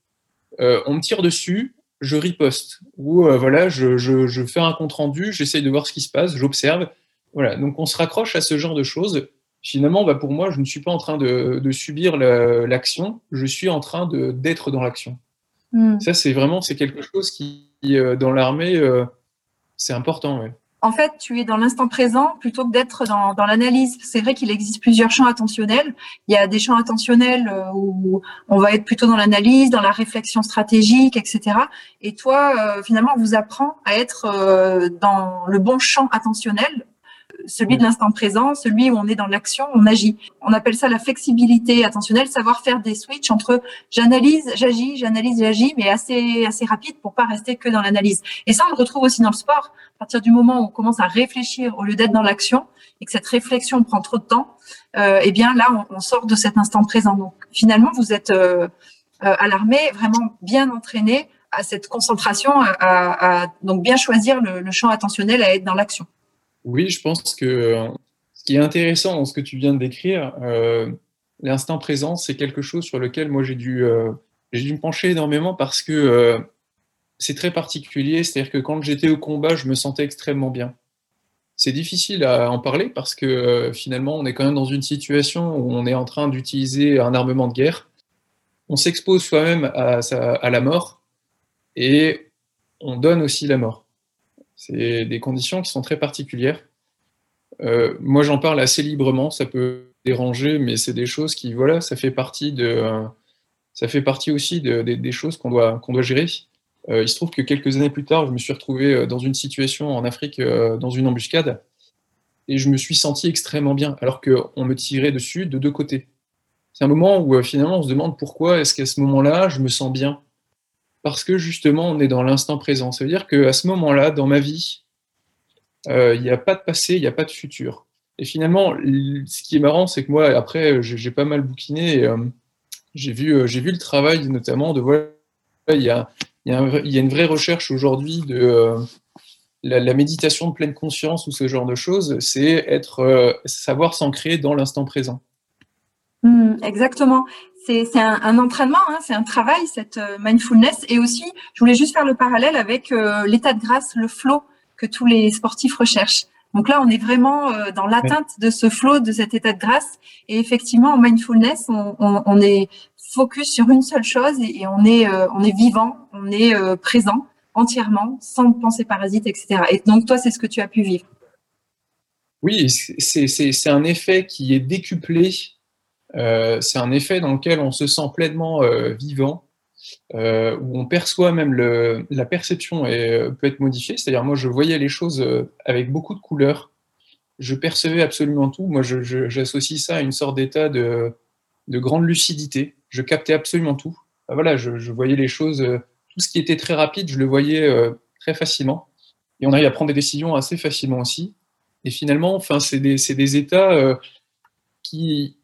Speaker 2: on me tire dessus, je riposte ou euh, voilà, je, je, fais un compte rendu, j'essaye de voir ce qui se passe, j'observe. Voilà, donc on se raccroche à ce genre de choses. Finalement, bah, pour moi, je ne suis pas en train de, de subir l'action, je suis en train d'être dans l'action. Hmm. Ça, c'est vraiment c'est quelque chose qui, euh, dans l'armée, euh, c'est important. Ouais
Speaker 1: en fait, tu es dans l'instant présent plutôt que d'être dans, dans l'analyse. C'est vrai qu'il existe plusieurs champs attentionnels. Il y a des champs attentionnels euh, où on va être plutôt dans l'analyse, dans la réflexion stratégique, etc. Et toi, euh, finalement, on vous apprend à être euh, dans le bon champ attentionnel celui de l'instant présent, celui où on est dans l'action, on agit. On appelle ça la flexibilité attentionnelle, savoir faire des switches entre j'analyse, j'agis, j'analyse, j'agis, mais assez assez rapide pour pas rester que dans l'analyse. Et ça, on le retrouve aussi dans le sport. À partir du moment où on commence à réfléchir au lieu d'être dans l'action et que cette réflexion prend trop de temps, euh, eh bien là, on, sort de cet instant présent. Donc finalement, vous êtes euh, euh, à l'armée vraiment bien entraîné à cette concentration, à, donc bien choisir le champ attentionnel à être dans l'action.
Speaker 2: Oui, je pense que ce qui est intéressant dans ce que tu viens de décrire, euh, l'instant présent, c'est quelque chose sur lequel moi j'ai dû, dû me pencher énormément parce que c'est très particulier. C'est-à-dire que quand j'étais au combat, je me sentais extrêmement bien. C'est difficile à en parler parce que finalement, on est quand même dans une situation où on est en train d'utiliser un armement de guerre. On s'expose soi-même à la mort et on donne aussi la mort. C'est des conditions qui sont très particulières. Euh, moi, j'en parle assez librement, ça peut déranger, mais c'est des choses qui, voilà, ça fait partie de, ça fait partie aussi de, des choses qu'on doit, doit gérer. Euh, il se trouve que quelques années plus tard, je me suis retrouvé euh, dans une situation en Afrique, dans une embuscade, et je me suis senti extrêmement bien, alors qu'on me tirait dessus de deux côtés. C'est un moment où finalement on se demande pourquoi est-ce qu'à ce moment-là, je me sens bien parce que justement, on est dans l'instant présent. Ça veut dire qu'à ce moment-là, dans ma vie, euh, il n'y a pas de passé, il n'y a pas de futur. Et finalement, ce qui est marrant, c'est que moi, après, j'ai pas mal bouquiné. Euh, j'ai vu, euh, vu le travail, notamment de voilà, il y a une vraie recherche aujourd'hui de la, méditation de pleine conscience ou ce genre de choses. C'est être, savoir s'ancrer dans l'instant présent.
Speaker 1: Mmh, exactement c'est un, entraînement, hein, c'est un travail, cette euh, mindfulness. Et aussi, je voulais juste faire le parallèle avec euh, l'état de grâce, le flow que tous les sportifs recherchent. Donc là, on est vraiment euh, dans l'atteinte de ce flow, de cet état de grâce. Et effectivement, en mindfulness, on, est focus sur une seule chose et, on est on est vivant, on est présent entièrement, sans pensée parasite, etc. Et donc toi, c'est ce que tu as pu vivre.
Speaker 2: Oui, c'est un effet qui est décuplé c'est un effet dans lequel on se sent pleinement euh, vivant, euh, où on perçoit même le, la perception et, peut être modifiée. C'est-à-dire, moi, je voyais les choses avec beaucoup de couleurs. Je percevais absolument tout. Moi, j'associe ça à une sorte d'état de, de, grande lucidité. Je captais absolument tout. voilà, je, je, voyais les choses, tout ce qui était très rapide, je le voyais très facilement. Et on arrive à prendre des décisions assez facilement aussi. Et finalement, enfin, c'est des, des, états qui,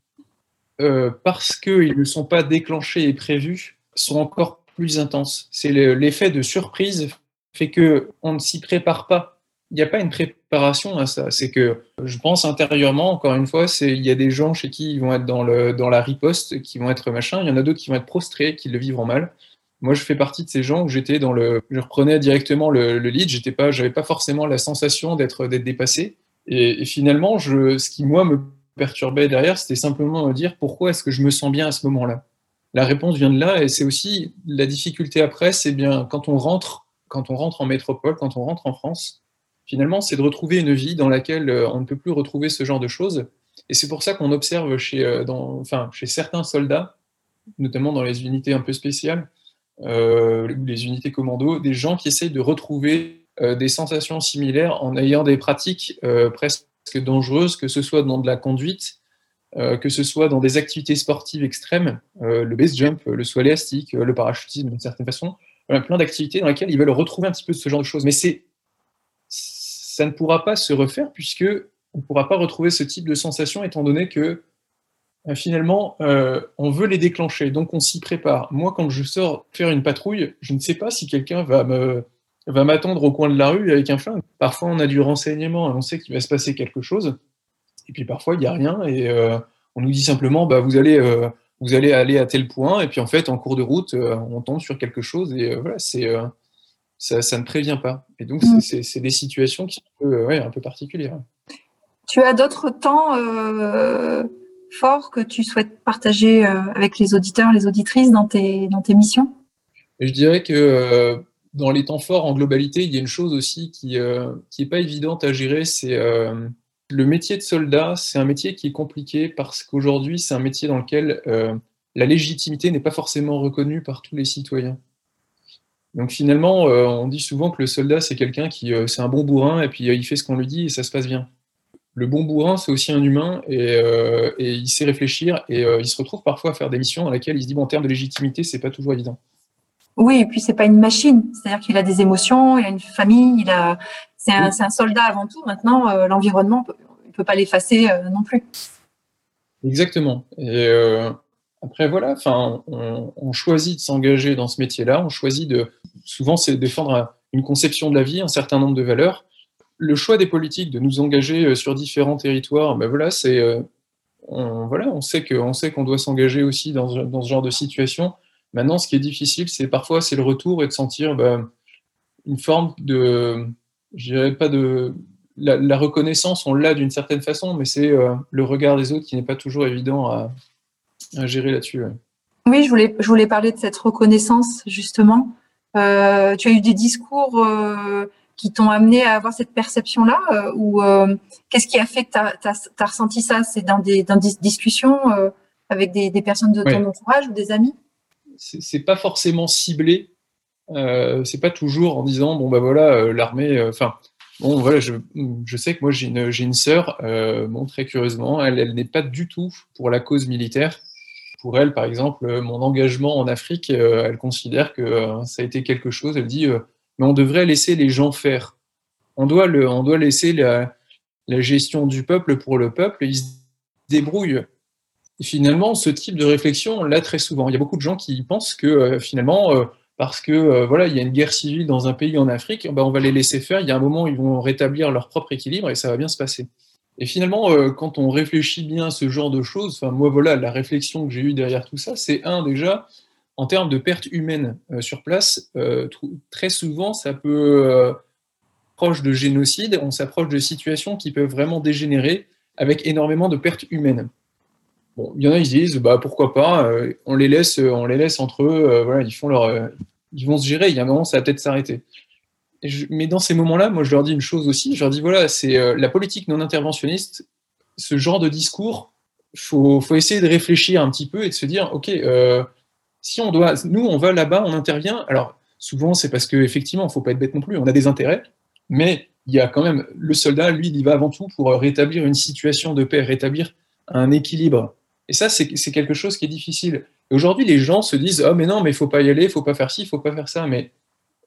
Speaker 2: euh, parce qu'ils ne sont pas déclenchés et prévus, sont encore plus intenses. C'est l'effet de surprise fait que on ne s'y prépare pas. Il n'y a pas une préparation à ça. C'est que je pense intérieurement, encore une fois, il y a des gens chez qui ils vont être dans, le, dans la riposte, qui vont être machin. Il y en a d'autres qui vont être prostrés, qui le vivront mal. Moi, je fais partie de ces gens où j'étais dans le, je reprenais directement le, le lead. J'étais pas, j'avais pas forcément la sensation d'être d'être dépassé. Et, et, finalement, je, ce qui moi me perturbait derrière, c'était simplement dire pourquoi est-ce que je me sens bien à ce moment-là? La réponse vient de là et c'est aussi la difficulté après, c'est bien quand on rentre, quand on rentre en métropole, quand on rentre en France, finalement, c'est de retrouver une vie dans laquelle euh, on ne peut plus retrouver ce genre de choses. Et c'est pour ça qu'on observe chez, euh, enfin, chez certains soldats, notamment dans les unités un peu spéciales, euh, les unités commando, des gens qui essayent de retrouver des sensations similaires en ayant des pratiques presque dangereuse, que ce soit dans de la conduite, euh, que ce soit dans des activités sportives extrêmes, euh, le base jump, le saut élastique, euh, le parachutisme d'une certaine façon, plein d'activités dans lesquelles ils veulent retrouver un petit peu ce genre de choses. Mais c'est, ça ne pourra pas se refaire puisque on ne pourra pas retrouver ce type de sensation étant donné que finalement, on veut les déclencher, donc on s'y prépare. Moi, quand je sors faire une patrouille, je ne sais pas si quelqu'un va me va m'attendre au coin de la rue avec un flingue. Parfois, on a du renseignement et on sait qu'il va se passer quelque chose. Et puis parfois, il n'y a rien et euh, on nous dit simplement, bah, vous allez, euh, vous allez aller à tel point. Et puis en fait, en cours de route, euh, on tombe sur quelque chose et voilà, c'est ça, ça, ne prévient pas. Et donc, mm. c'est des situations qui sont un peu, ouais, un peu particulières.
Speaker 1: Tu as d'autres temps forts que tu souhaites partager avec les auditeurs, les auditrices dans tes, dans tes missions?
Speaker 2: Je dirais que dans les temps forts en globalité, il y a une chose aussi qui n'est euh, pas évidente à gérer, c'est euh, le métier de soldat. C'est un métier qui est compliqué parce qu'aujourd'hui, c'est un métier dans lequel euh, la légitimité n'est pas forcément reconnue par tous les citoyens. Donc finalement, on dit souvent que le soldat, c'est quelqu'un qui, c'est un bon bourrin et puis il fait ce qu'on lui dit et ça se passe bien. Le bon bourrin, c'est aussi un humain et, et, il sait réfléchir et il se retrouve parfois à faire des missions dans lesquelles il se dit, bon, en termes de légitimité, c'est pas toujours évident.
Speaker 1: Oui, et puis c'est pas une machine, c'est-à-dire qu'il a des émotions, il a une famille, il a, c'est un, soldat avant tout. Maintenant, euh, l'environnement, il peut pas l'effacer euh, non plus.
Speaker 2: Exactement. Et euh, après voilà, enfin, on, choisit de s'engager dans ce métier-là, on choisit de, souvent c'est défendre une conception de la vie, un certain nombre de valeurs. Le choix des politiques de nous engager sur différents territoires, ben voilà, c'est on, voilà, on sait qu'on sait qu'on doit s'engager aussi dans, ce genre de situation. Maintenant, ce qui est difficile, c'est parfois c'est le retour et de sentir bah, une forme de, je dirais pas de la, reconnaissance, on l'a d'une certaine façon, mais c'est euh, le regard des autres qui n'est pas toujours évident à, gérer là-dessus.
Speaker 1: Oui, je voulais, je voulais parler de cette reconnaissance justement. Euh, tu as eu des discours euh, qui t'ont amené à avoir cette perception-là Ou qu'est-ce qui a fait que tu as, ressenti ça? C'est dans des, dans des discussions avec des, personnes de ton entourage ou des amis?
Speaker 2: C'est pas forcément ciblé. c'est pas toujours en disant bon ben voilà l'armée. Enfin, Bon, voilà, je, je, sais que moi j'ai une, j'ai une sœur, euh, très curieusement, elle, elle n'est pas du tout pour la cause militaire. Pour elle, par exemple, mon engagement en Afrique, euh, elle considère que euh, ça a été quelque chose. Elle dit, euh, mais on devrait laisser les gens faire. On doit, le, on doit laisser la, la gestion du peuple pour le peuple, ils se débrouillent. Finalement, ce type de réflexion, on l'a très souvent. Il y a beaucoup de gens qui pensent que finalement, parce que euh, voilà, il y a une guerre civile dans un pays en Afrique, ben, on va les laisser faire. Il y a un moment, ils vont rétablir leur propre équilibre et ça va bien se passer. Et finalement, euh, quand on réfléchit bien à ce genre de choses, enfin moi voilà, la réflexion que j'ai eue derrière tout ça, c'est un déjà en termes de pertes humaines euh, sur place. très souvent, ça peut proche de génocide, on s'approche de situations qui peuvent vraiment dégénérer avec énormément de pertes humaines. Bon, il y en a, ils disent, bah, pourquoi pas, euh, on, les laisse, euh, on les laisse entre eux, euh, voilà, ils, font leur, ils vont se gérer, il y a un moment, ça va peut-être s'arrêter. Mais dans ces moments-là, moi, je leur dis une chose aussi, je leur dis, voilà, c'est la politique non interventionniste, ce genre de discours, faut, faut, essayer de réfléchir un petit peu et de se dire, OK, si on doit, nous, on va là-bas, on intervient, alors souvent, c'est parce qu'effectivement, il ne faut pas être bête non plus, on a des intérêts, mais il y a quand même, le soldat, lui, il va avant tout pour rétablir une situation de paix, rétablir un équilibre et ça, c'est quelque chose qui est difficile. Aujourd'hui, les gens se disent Oh, mais non, mais il faut pas y aller, il faut pas faire ci, il faut pas faire ça. Mais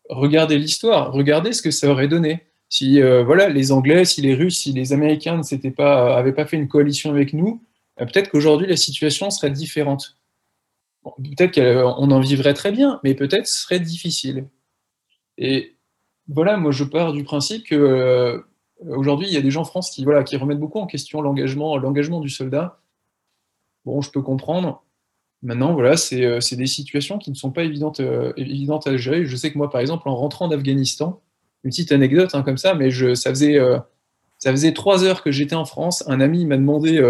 Speaker 2: regardez l'histoire, regardez ce que ça aurait donné. Si euh, voilà, les Anglais, si les Russes, si les Américains ne pas, avaient pas fait une coalition avec nous, euh, peut-être qu'aujourd'hui, la situation serait différente. peut-être qu'on en vivrait très bien, mais peut-être ce serait difficile. Et voilà, moi, je pars du principe que. Euh, aujourd'hui, il y a des gens en France qui, voilà, qui remettent beaucoup en question l'engagement du soldat. Bon, je peux comprendre. Maintenant, voilà, c'est euh, des situations qui ne sont pas évidentes, euh, évidentes à gérer. Je sais que moi, par exemple, en rentrant d'Afghanistan, une petite anecdote hein, comme ça, mais je, ça, faisait, euh, ça faisait trois heures que j'étais en France. Un ami m'a demandé,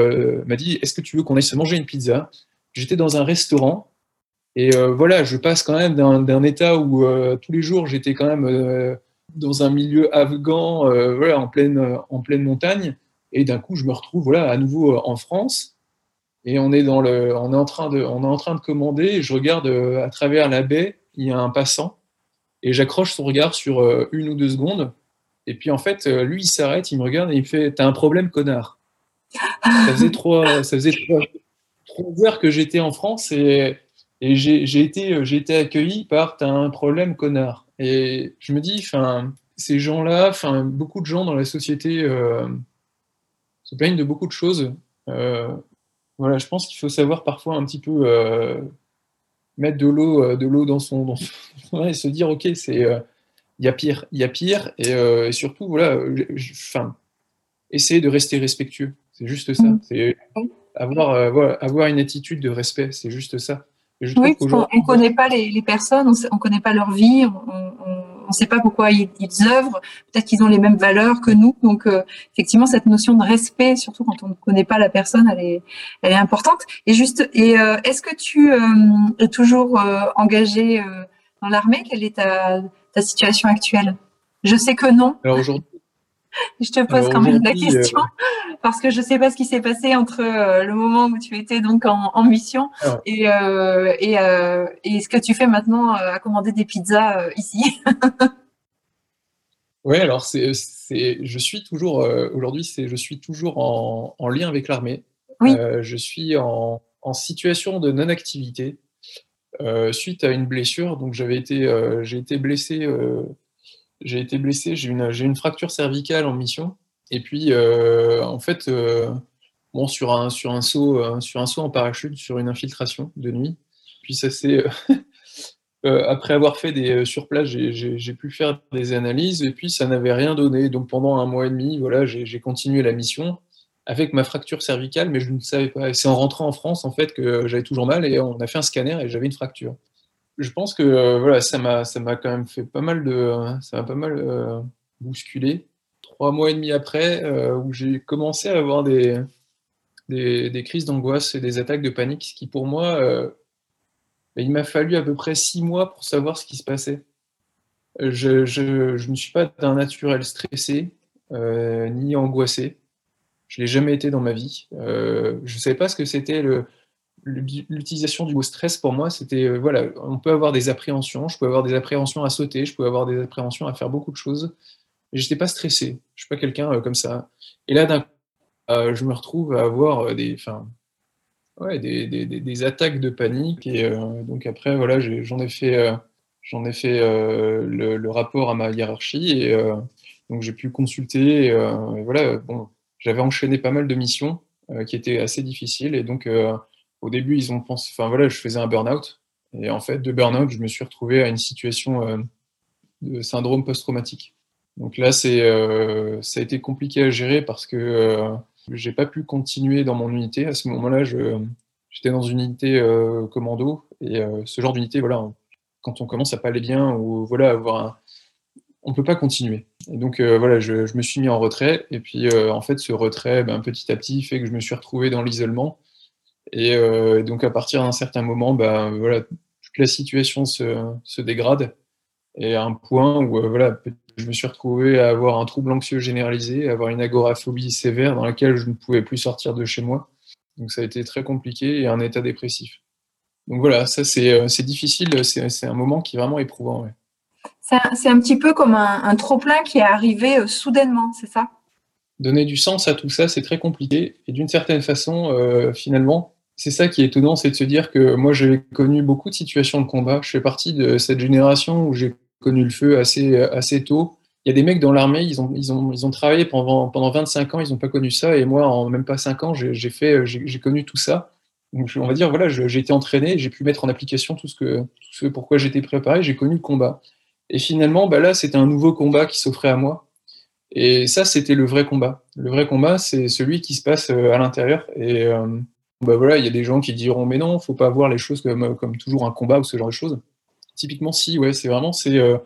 Speaker 2: m'a dit Est-ce que tu veux qu'on aille se manger une pizza? J'étais dans un restaurant. Et voilà, je passe quand même d'un état où tous les jours j'étais quand même dans un milieu afghan, voilà, en pleine, en pleine montagne. Et d'un coup, je me retrouve voilà, à nouveau en France et on est, dans le, on est, en, train de, on est en train de commander, je regarde euh, à travers la baie, il y a un passant, et j'accroche son regard sur euh, une ou deux secondes, et puis en fait, euh, lui, il s'arrête, il me regarde, et il fait « T'as un problème, connard !» Ça faisait trois, ça faisait trois, heures que j'étais en France, et, et j'ai été, été accueilli par « T'as un problème, connard !» Et je me dis, enfin, ces gens-là, enfin, beaucoup de gens dans la société se plaignent de beaucoup de choses. Voilà, je pense qu'il faut savoir parfois un petit peu euh, mettre de l'eau, euh, de l'eau dans son, et se dire ok, c'est euh, il y a pire, il y a pire, et, surtout voilà, enfin, essayer de rester respectueux, c'est juste ça, mm. c'est avoir, avoir une attitude de respect, c'est juste ça.
Speaker 1: oui, on ne connaît pas les, personnes, on ne connaît pas leur vie, on on ne sait pas pourquoi ils, œuvrent, peut-être qu'ils ont les mêmes valeurs que nous. Donc, euh, effectivement, cette notion de respect, surtout quand on ne connaît pas la personne, elle est, elle est importante. Et juste, et euh, est-ce que tu euh, es toujours engagé dans l'armée? Quelle est ta, ta, situation actuelle? Je sais que non.
Speaker 2: Alors aujourd'hui,
Speaker 1: je te pose quand même la question parce que je ne sais pas ce qui s'est passé entre le moment où tu étais donc en, mission et, et, et, ce que tu fais maintenant à commander des pizzas ici.
Speaker 2: Oui, alors c'est, je suis toujours euh, aujourd'hui, c'est je suis toujours en, en lien avec l'armée. Oui. Euh, je suis en, en, situation de non-activité euh, suite à une blessure. Donc j'avais été, euh, j'ai été blessé, euh, j'ai été blessé, j'ai une, une fracture cervicale en mission. Et puis en fait, bon sur un saut, sur un saut en parachute, sur une infiltration de nuit. Puis ça s'est euh, après avoir fait des euh, sur place, j'ai pu faire des analyses et puis ça n'avait rien donné. Donc pendant un mois et demi, voilà, j'ai continué la mission avec ma fracture cervicale, mais je ne savais pas. c'est en rentrant en France, en fait, que j'avais toujours mal et on a fait un scanner et j'avais une fracture. Je pense que voilà, ça m'a, ça m'a quand même fait pas mal de, ça m'a pas mal bousculé. Trois mois et demi après, où j'ai commencé à avoir des, des, crises d'angoisse et des attaques de panique, ce qui pour moi, il m'a fallu à peu près six mois pour savoir ce qui se passait. Je, je, ne suis pas d'un naturel stressé ni angoissé. Je l'ai jamais été dans ma vie. Euh, je ne savais pas ce que c'était l'utilisation du mot stress pour moi. C'était euh, voilà, on peut avoir des appréhensions. Je peux avoir des appréhensions à sauter. Je peux avoir des appréhensions à faire beaucoup de choses. Mais j'étais pas stressé. Je suis pas quelqu'un euh, comme ça. Et là, d'un coup, je me retrouve à avoir des, enfin, ouais, des, des, des, attaques de panique. Et donc après, voilà, j'en ai, fait, j'en ai fait le, rapport à ma hiérarchie et donc j'ai pu consulter. et voilà, bon j'avais enchaîné pas mal de missions euh, qui étaient assez difficiles. Et donc, euh, au début, ils ont enfin voilà, je faisais un burn-out. Et en fait, de burn-out, je me suis retrouvé à une situation euh, de syndrome post-traumatique. Donc là, c'est, ça a été compliqué à gérer parce que j'ai pas pu continuer dans mon unité. À ce moment-là, j'étais dans une unité commando et ce genre d'unité, voilà, quand on commence à pas aller bien ou voilà, avoir on peut pas continuer. Et donc euh, voilà, je, me suis mis en retrait. Et puis euh, en fait, ce retrait, ben, petit à petit, fait que je me suis retrouvé dans l'isolement. Et euh, donc à partir d'un certain moment, ben, voilà, toute la situation se, dégrade. Et à un point où voilà, je me suis retrouvé à avoir un trouble anxieux généralisé, à avoir une agoraphobie sévère dans laquelle je ne pouvais plus sortir de chez moi. Donc ça a été très compliqué et un état dépressif. Donc voilà, ça c'est difficile, c'est un moment qui est vraiment éprouvant.
Speaker 1: C'est un, petit peu comme un, trop-plein qui est arrivé euh, soudainement, c'est ça?
Speaker 2: Donner du sens à tout ça, c'est très compliqué. Et d'une certaine façon, euh, finalement, c'est ça qui est étonnant, c'est de se dire que moi, j'ai connu beaucoup de situations de combat. Je fais partie de cette génération où j'ai connu le feu assez, assez tôt. Il y a des mecs dans l'armée, ils ont, ils, ont, ils ont travaillé pendant, pendant 25 ans, ils n'ont pas connu ça. Et moi, en même pas 5 ans, j'ai connu tout ça. Donc, on va dire, voilà, j'ai été entraîné, j'ai pu mettre en application tout ce, que, tout ce pourquoi j'étais préparé, j'ai connu le combat. Et finalement, bah là, c'était un nouveau combat qui s'offrait à moi. Et ça, c'était le vrai combat. Le vrai combat, c'est celui qui se passe euh, à l'intérieur. Et euh, bah voilà, il y a des gens qui diront, mais non, faut pas voir les choses comme, comme toujours un combat ou ce genre de choses. Typiquement, si, ouais, c'est vraiment, c'est, euh,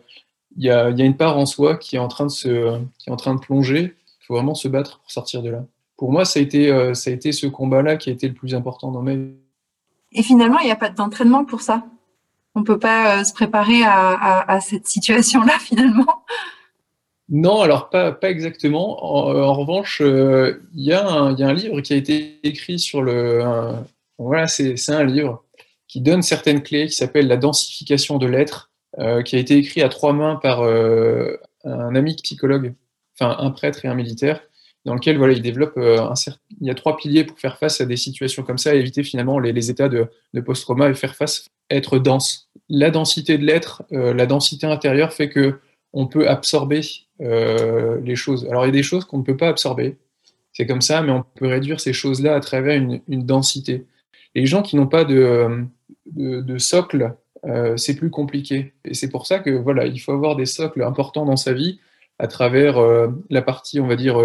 Speaker 2: il y, a, y, a, une part en soi qui est en train de se, qui est en train de plonger. Il faut vraiment se battre pour sortir de là. Pour moi, ça a été, ça a été ce combat-là qui a été le plus important dans ma.
Speaker 1: Et finalement, il n'y a pas d'entraînement pour ça on peut pas euh, se préparer à, cette situation-là finalement.
Speaker 2: Non, alors pas, pas exactement. En, revanche, euh, il y, a un livre qui a été écrit sur le. voilà, c'est un livre qui donne certaines clés, qui s'appelle La densification de l'être, euh, qui a été écrit à trois mains par un ami psychologue, enfin un prêtre et un militaire, dans lequel voilà, il développe un certain. Il y a trois piliers pour faire face à des situations comme ça et éviter finalement les, états de, de post-trauma et faire face, être dense la densité de l'être, euh, la densité intérieure fait que on peut absorber euh, les choses. Alors il y a des choses qu'on ne peut pas absorber, c'est comme ça, mais on peut réduire ces choses-là à travers une, densité. les gens qui n'ont pas de, de, socle, euh, c'est plus compliqué. Et c'est pour ça que voilà, il faut avoir des socles importants dans sa vie à travers la partie, on va dire,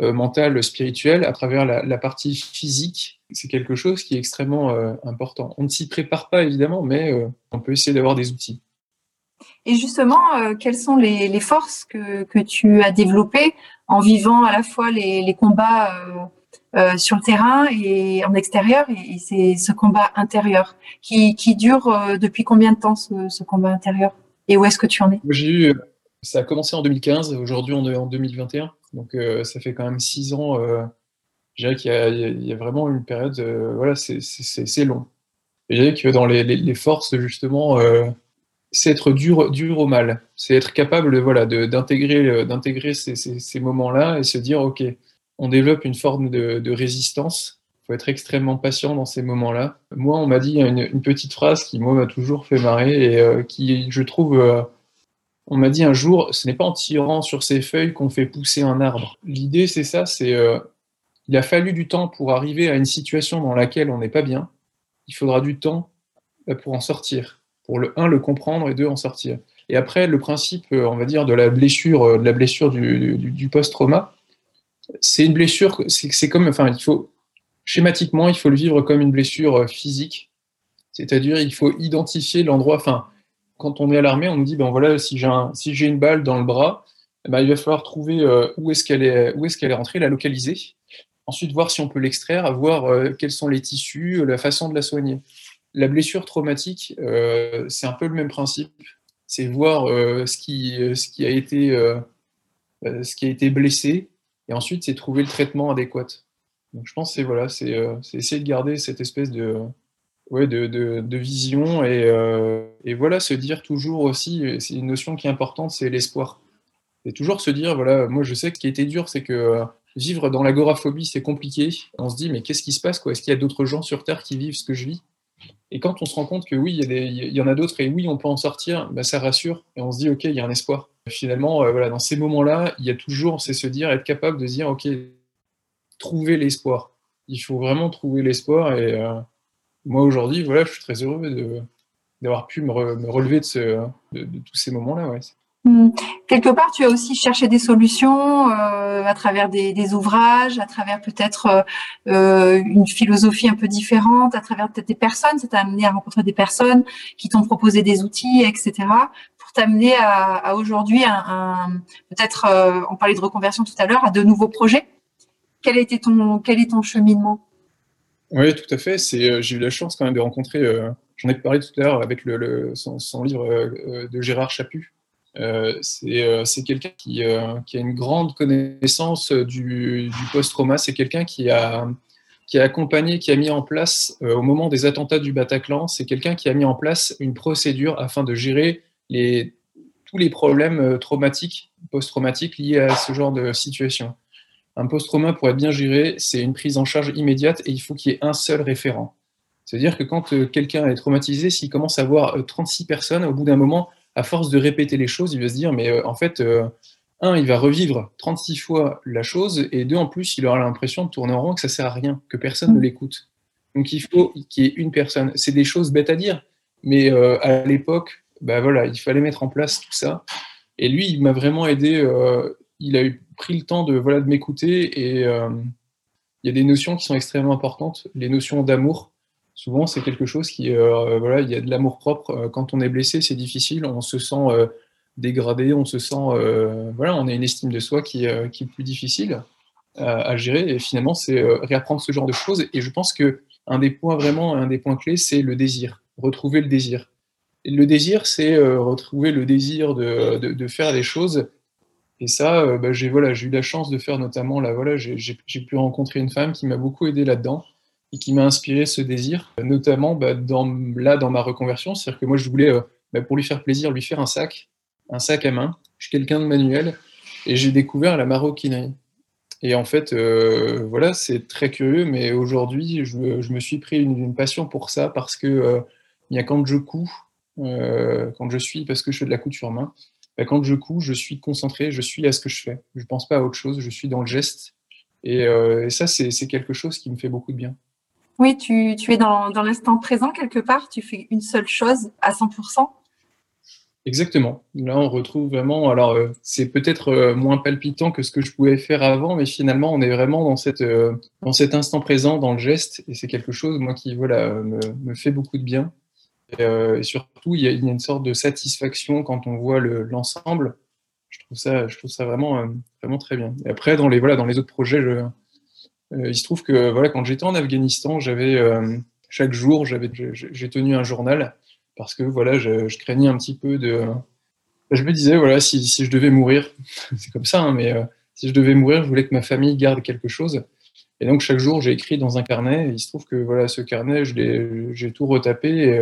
Speaker 2: mentale, spirituelle, à travers la partie physique c'est quelque chose qui est extrêmement euh, important. On ne s'y prépare pas évidemment, mais euh, on peut essayer d'avoir des outils.
Speaker 1: Et justement, euh, quelles sont les, forces que, tu as développées en vivant à la fois les, combats sur le terrain et en extérieur, et, c'est ce combat intérieur qui, dure depuis combien de temps ce, combat intérieur? Et où est-ce que tu en es?
Speaker 2: J'ai ça a commencé en 2015, aujourd'hui on est en 2021, donc ça fait quand même six ans je dirais qu'il y, a vraiment une période, euh, voilà, c'est long. je dirais que dans les, forces, justement, euh, c'est être dur, dur au mal. C'est être capable voilà, d'intégrer d'intégrer ces, ces, moments-là et se dire, OK, on développe une forme de, résistance. Il faut être extrêmement patient dans ces moments-là. Moi, on m'a dit une, petite phrase qui, moi, m'a toujours fait marrer et euh, qui, je trouve, on m'a dit un jour, ce n'est pas en tirant sur ces feuilles qu'on fait pousser un arbre. L'idée, c'est ça, c'est il a fallu du temps pour arriver à une situation dans laquelle on n'est pas bien. Il faudra du temps euh, pour en sortir. Pour le un, le comprendre et deux, en sortir. Et après, le principe, euh, on va dire, de la blessure, euh, de la blessure du, post-trauma, c'est une blessure, c'est comme, enfin, il faut, schématiquement, il faut le vivre comme une blessure physique. C'est-à-dire, il faut identifier l'endroit, enfin, quand on est à l'armée, on nous dit, ben voilà, si j'ai si j'ai une balle dans le bras, eh ben, il va falloir trouver où est-ce qu'elle est, où est-ce qu'elle est rentrée, la localiser. Ensuite, voir si on peut l'extraire, voir quels sont les tissus, la façon de la soigner. La blessure traumatique, c'est un peu le même principe c'est voir euh, ce, qui, euh, ce, qui a été, euh, ce qui a été blessé, et ensuite c'est trouver le traitement adéquat. Donc je pense que c'est voilà, c'est essayer de garder cette espèce de, vision et, voilà, se dire toujours aussi, c'est une notion qui est importante, c'est l'espoir. Et toujours se dire, voilà, moi je sais que ce qui a été dur, c'est que vivre dans l'agoraphobie, c'est compliqué. On se dit, mais qu'est-ce qui se passe Est-ce qu'il y a d'autres gens sur Terre qui vivent ce que je vis? Et quand on se rend compte que oui, il y, en a d'autres et oui, on peut en sortir, bah, ça rassure et on se dit, OK, il y a un espoir. Finalement, euh, voilà, dans ces moments-là, il y a toujours, c'est se dire, être capable de dire, OK, trouver l'espoir. Il faut vraiment trouver l'espoir. Et euh, moi, aujourd'hui, voilà, je suis très heureux d'avoir pu me, relever de, tous ces moments-là.
Speaker 1: Hmm. Quelque part, tu as aussi cherché des solutions euh, à travers des, ouvrages, à travers peut-être euh, euh, une philosophie un peu différente, à travers peut-être des personnes. Ça t'a amené à rencontrer des personnes qui t'ont proposé des outils, etc. Pour t'amener à, aujourd'hui un, peut-être, on parlait de reconversion tout à l'heure, à de nouveaux projets. Quel était ton quel est ton cheminement?
Speaker 2: Oui, tout à fait. C'est j'ai eu la chance quand même de rencontrer. J'en ai parlé tout à l'heure avec le, son, son, livre de Gérard Chaput euh, euh, c'est quelqu'un qui, euh, qui, a une grande connaissance du, post-trauma. C'est quelqu'un qui a, accompagné, qui a mis en place, au moment des attentats du Bataclan, c'est quelqu'un qui a mis en place une procédure afin de gérer tous les problèmes traumatiques, post-traumatiques liés à ce genre de situation. Un post-trauma, pour être bien géré, c'est une prise en charge immédiate et il faut qu'il y ait un seul référent. C'est-à-dire que quand quelqu'un est traumatisé, s'il commence à voir 36 personnes, au bout d'un moment, à force de répéter les choses, il va se dire, mais euh, en fait, euh, un, il va revivre 36 fois la chose, et deux, en plus, il aura l'impression de tourner en rond, que ça sert à rien, que personne ne l'écoute. Donc il faut qu'il y ait une personne. C'est des choses bêtes à dire, mais euh, à l'époque, bah voilà, il fallait mettre en place tout ça. Et lui, il m'a vraiment aidé. il a eu, pris le temps de voilà de m'écouter et il y a des notions qui sont extrêmement importantes. Les notions d'amour, souvent c'est quelque chose qui, euh, voilà, il y a de l'amour propre. Euh, quand on est blessé, c'est difficile, on se sent euh, dégradé, on se sent, voilà, on a une estime de soi qui, est plus difficile à, gérer. Et finalement, c'est réapprendre ce genre de choses. Et je pense que un des points vraiment, un des points clés, c'est le désir, retrouver le désir. Et le désir, c'est retrouver le désir de, de, faire des choses. Et ça, bah, j'ai voilà, eu la chance de faire notamment là, voilà, j'ai pu rencontrer une femme qui m'a beaucoup aidé là-dedans et qui m'a inspiré ce désir, notamment bah, là dans ma reconversion. C'est-à-dire que moi, je voulais, euh, bah, pour lui faire plaisir, lui faire un sac, un sac à main. Je suis quelqu'un de manuel et j'ai découvert la maroquinerie. Et en fait, euh, voilà, c'est très curieux, mais aujourd'hui, je, me suis pris une, passion pour ça parce que euh, a quand je couds, quand je suis, parce que je fais de la couture main, bah, quand je couds, je suis concentré, je suis à ce que je fais. Je ne pense pas à autre chose, je suis dans le geste. Et ça, c'est quelque chose qui me fait beaucoup de bien.
Speaker 1: Oui, tu, es dans, l'instant présent quelque part, tu fais une seule chose à 100%.
Speaker 2: Exactement. Là, on retrouve vraiment. Alors, euh, c'est peut-être euh, moins palpitant que ce que je pouvais faire avant, mais finalement, on est vraiment dans, cette, euh, dans cet instant présent, dans le geste, et c'est quelque chose, moi, qui voilà, me, fait beaucoup de bien. Et, surtout, il y, a, une sorte de satisfaction quand on voit l'ensemble. je trouve ça, je trouve ça vraiment, vraiment très bien. Et après, dans les, voilà, dans les autres projets, je, il se trouve que voilà, quand j'étais en Afghanistan, j'avais euh, chaque jour, j'ai tenu un journal parce que voilà, je, craignais un petit peu de. Je me disais voilà, si, si je devais mourir, c'est comme ça, hein, mais euh, si je devais mourir, je voulais que ma famille garde quelque chose. Et donc chaque jour, j'ai écrit dans un carnet. Et il se trouve que voilà, ce carnet, j'ai tout retapé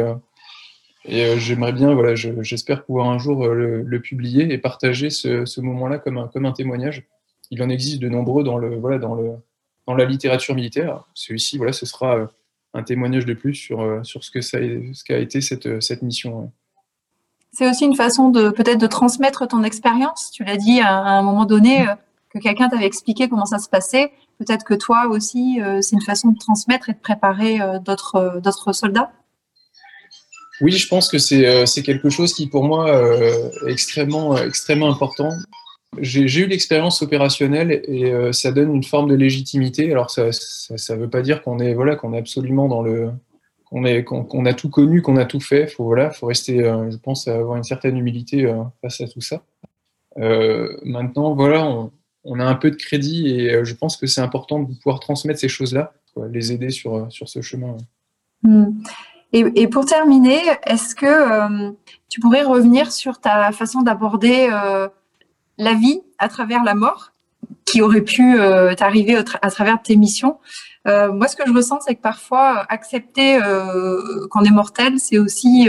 Speaker 2: et, j'aimerais bien, voilà, j'espère pouvoir un jour le, publier et partager ce, ce moment-là comme un, comme un témoignage. Il en existe de nombreux dans le, voilà, dans le, dans la littérature militaire. Celui-ci, voilà, ce sera euh, un témoignage de plus sur, euh, sur ce que ça ce qu'a été cette, euh, cette mission.
Speaker 1: C'est aussi une façon de peut-être de transmettre ton expérience. Tu l'as dit à, un moment donné que quelqu'un t'avait expliqué comment ça se passait. Peut-être que toi aussi, c'est une façon de transmettre et de préparer d'autres d'autres soldats.
Speaker 2: Oui, je pense que c'est quelque chose qui pour moi est extrêmement extrêmement important. J'ai eu l'expérience opérationnelle et euh, ça donne une forme de légitimité. Alors ça ne veut pas dire qu'on est voilà qu'on est absolument dans le qu'on est qu'on a tout connu, qu'on a tout fait. Faut voilà, faut rester, euh, je pense, avoir une certaine humilité euh, face à tout ça. maintenant, voilà, on, a un peu de crédit et je pense que c'est important de pouvoir transmettre ces choses-là, les aider sur sur ce chemin.
Speaker 1: Hmm. Et, et, pour terminer, est-ce que tu pourrais revenir sur ta façon d'aborder la vie à travers la mort qui aurait pu euh, t'arriver à travers tes missions. Euh, moi, ce que je ressens, c'est que parfois, accepter euh, qu'on est mortel, c'est aussi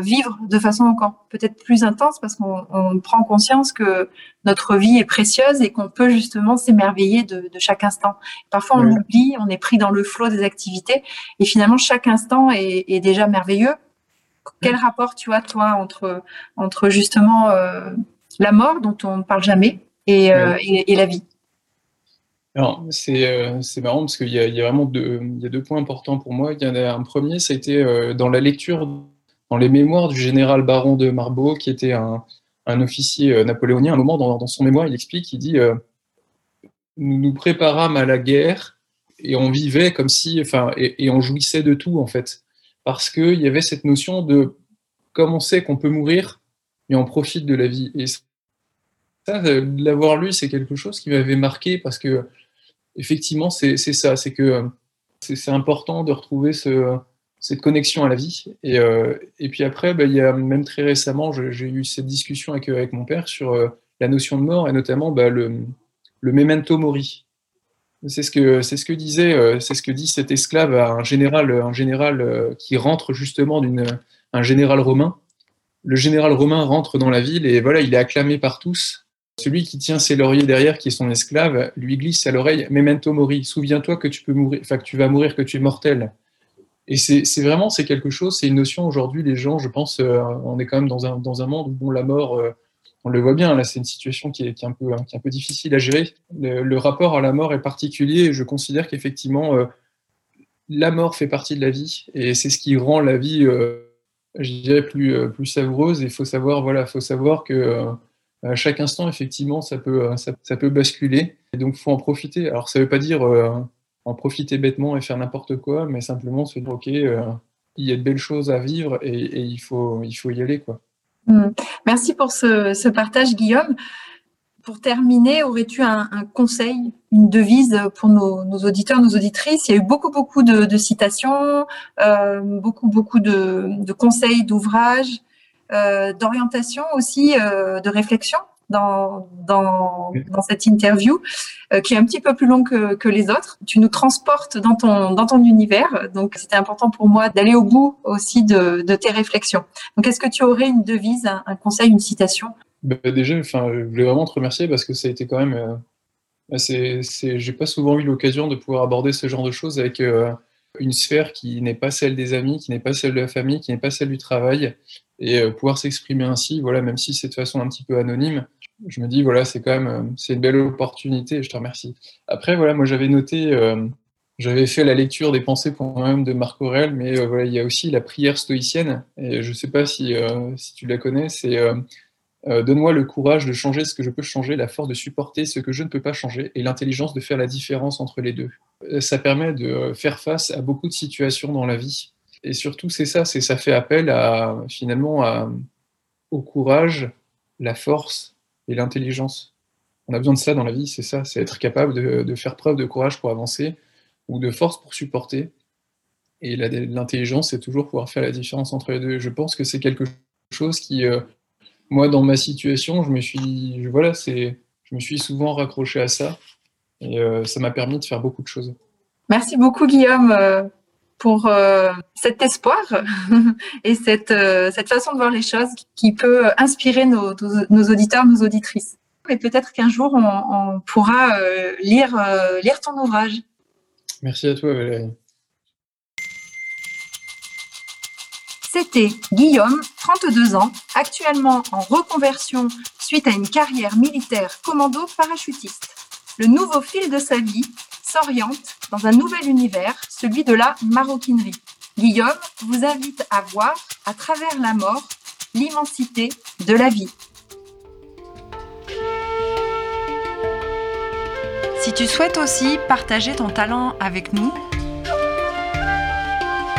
Speaker 1: vivre de façon encore peut-être plus intense parce qu'on prend conscience que notre vie est précieuse et qu'on peut justement s'émerveiller de, chaque instant. Parfois, on oublie, on est pris dans le flot des activités et finalement, chaque instant est, est déjà merveilleux. Quel rapport tu as, toi, entre, entre justement la mort dont on ne parle jamais et, euh, la vie.
Speaker 2: Alors, euh, c'est, marrant parce qu'il y, a vraiment deux, il y a deux points importants pour moi. Il y en a un premier, ça a été euh, dans la lecture, dans les mémoires du général baron de Marbeau, qui était un, officier napoléonien. À un moment, dans, son mémoire, il explique, il dit Nous nous préparâmes à la guerre et on vivait comme si, enfin, et, et on jouissait de tout, en fait. Parce qu'il y avait cette notion de, comme on sait qu'on peut mourir, mais on profite de la vie. Et ça, euh, l'avoir lu, c'est quelque chose qui m'avait marqué parce que, effectivement, c'est ça, c'est que euh, c'est important de retrouver ce, cette connexion à la vie. Et, euh, puis après, bah, il y a même très récemment, j'ai eu cette discussion avec, mon père sur la notion de mort et notamment bah, le, memento mori. C'est ce que c'est ce que disait, c'est ce que dit cet esclave à un général, un général qui rentre justement d'une un général romain. Le général romain rentre dans la ville et voilà, il est acclamé par tous celui qui tient ses lauriers derrière, qui est son esclave, lui glisse à l'oreille Memento mori, souviens-toi que tu peux mourir, que tu vas mourir, que tu es mortel. Et c'est vraiment, c'est quelque chose, c'est une notion aujourd'hui, les gens, je pense, euh, on est quand même dans un, dans un monde où la mort, euh, on le voit bien, là, c'est une situation qui est, un peu, qui est un peu difficile à gérer. Le, rapport à la mort est particulier et je considère qu'effectivement, euh, la mort fait partie de la vie et c'est ce qui rend la vie, je dirais, plus, plus savoureuse. il faut savoir, voilà, faut savoir que à chaque instant, effectivement, ça peut, euh, ça, peut basculer. Et donc, faut en profiter. Alors, ça ne veut pas dire euh, en profiter bêtement et faire n'importe quoi, mais simplement se dire, OK, euh, il y a de belles choses à vivre et, il, faut, il faut y aller. Quoi.
Speaker 1: Mmh. Merci pour ce, partage, Guillaume. Pour terminer, aurais-tu un, conseil, une devise pour nos, auditeurs, nos auditrices? Il y a eu beaucoup, beaucoup de, citations, beaucoup, beaucoup de conseils, d'ouvrages. Euh, d'orientation aussi, euh, de réflexion dans, dans, cette interview, euh, qui est un petit peu plus longue que, que, les autres. Tu nous transportes dans ton, dans ton univers, donc c'était important pour moi d'aller au bout aussi de, de, tes réflexions. Donc est-ce que tu aurais une devise, un, conseil, une citation?
Speaker 2: Bah, Déjà, je voulais vraiment te remercier parce que ça a été quand même... Euh, c'est, j'ai pas souvent eu l'occasion de pouvoir aborder ce genre de choses avec une sphère qui n'est pas celle des amis, qui n'est pas celle de la famille, qui n'est pas celle du travail, et euh, pouvoir s'exprimer ainsi, voilà, même si c'est de façon un petit peu anonyme, je me dis voilà, c'est quand même euh, c'est une belle opportunité. Je te remercie. Après voilà, moi j'avais noté, euh, j'avais fait la lecture des pensées pour moi-même de Marc Aurel, mais voilà, il y a aussi la prière stoïcienne. Et je sais pas si si tu la connais, c'est Donne-moi le courage de changer ce que je peux changer, la force de supporter ce que je ne peux pas changer et l'intelligence de faire la différence entre les deux. Ça permet de faire face à beaucoup de situations dans la vie et surtout, c'est ça, c'est ça fait appel à finalement au courage, la force et l'intelligence. On a besoin de ça dans la vie, c'est ça, c'est être capable de, faire preuve de courage pour avancer ou de force pour supporter. Et l'intelligence, c'est toujours pouvoir faire la différence entre les deux. Je pense que c'est quelque chose qui, euh, moi, dans ma situation, je me suis, voilà, c'est, je me suis souvent raccroché à ça et euh, ça m'a permis de faire beaucoup de choses.
Speaker 1: Merci beaucoup, Guillaume. Euh, pour euh, cet espoir et cette, euh, cette façon de voir les choses qui peut inspirer nos, nos auditeurs, nos auditrices. Et peut-être qu'un jour, on, pourra euh, lire, lire ton ouvrage.
Speaker 2: Merci à toi, Valérie.
Speaker 1: C'était Guillaume, 32 ans, actuellement en reconversion suite à une carrière militaire commando parachutiste. Le nouveau fil de sa vie s'oriente dans un nouvel univers, celui de la maroquinerie. Guillaume vous invite à voir, à travers la mort, l'immensité de la vie. Si tu souhaites aussi partager ton talent avec nous,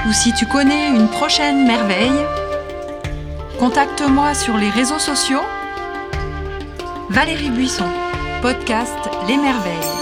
Speaker 1: ou si tu connais une prochaine merveille, contacte-moi sur les réseaux sociaux. Valérie Buisson, podcast Les Merveilles.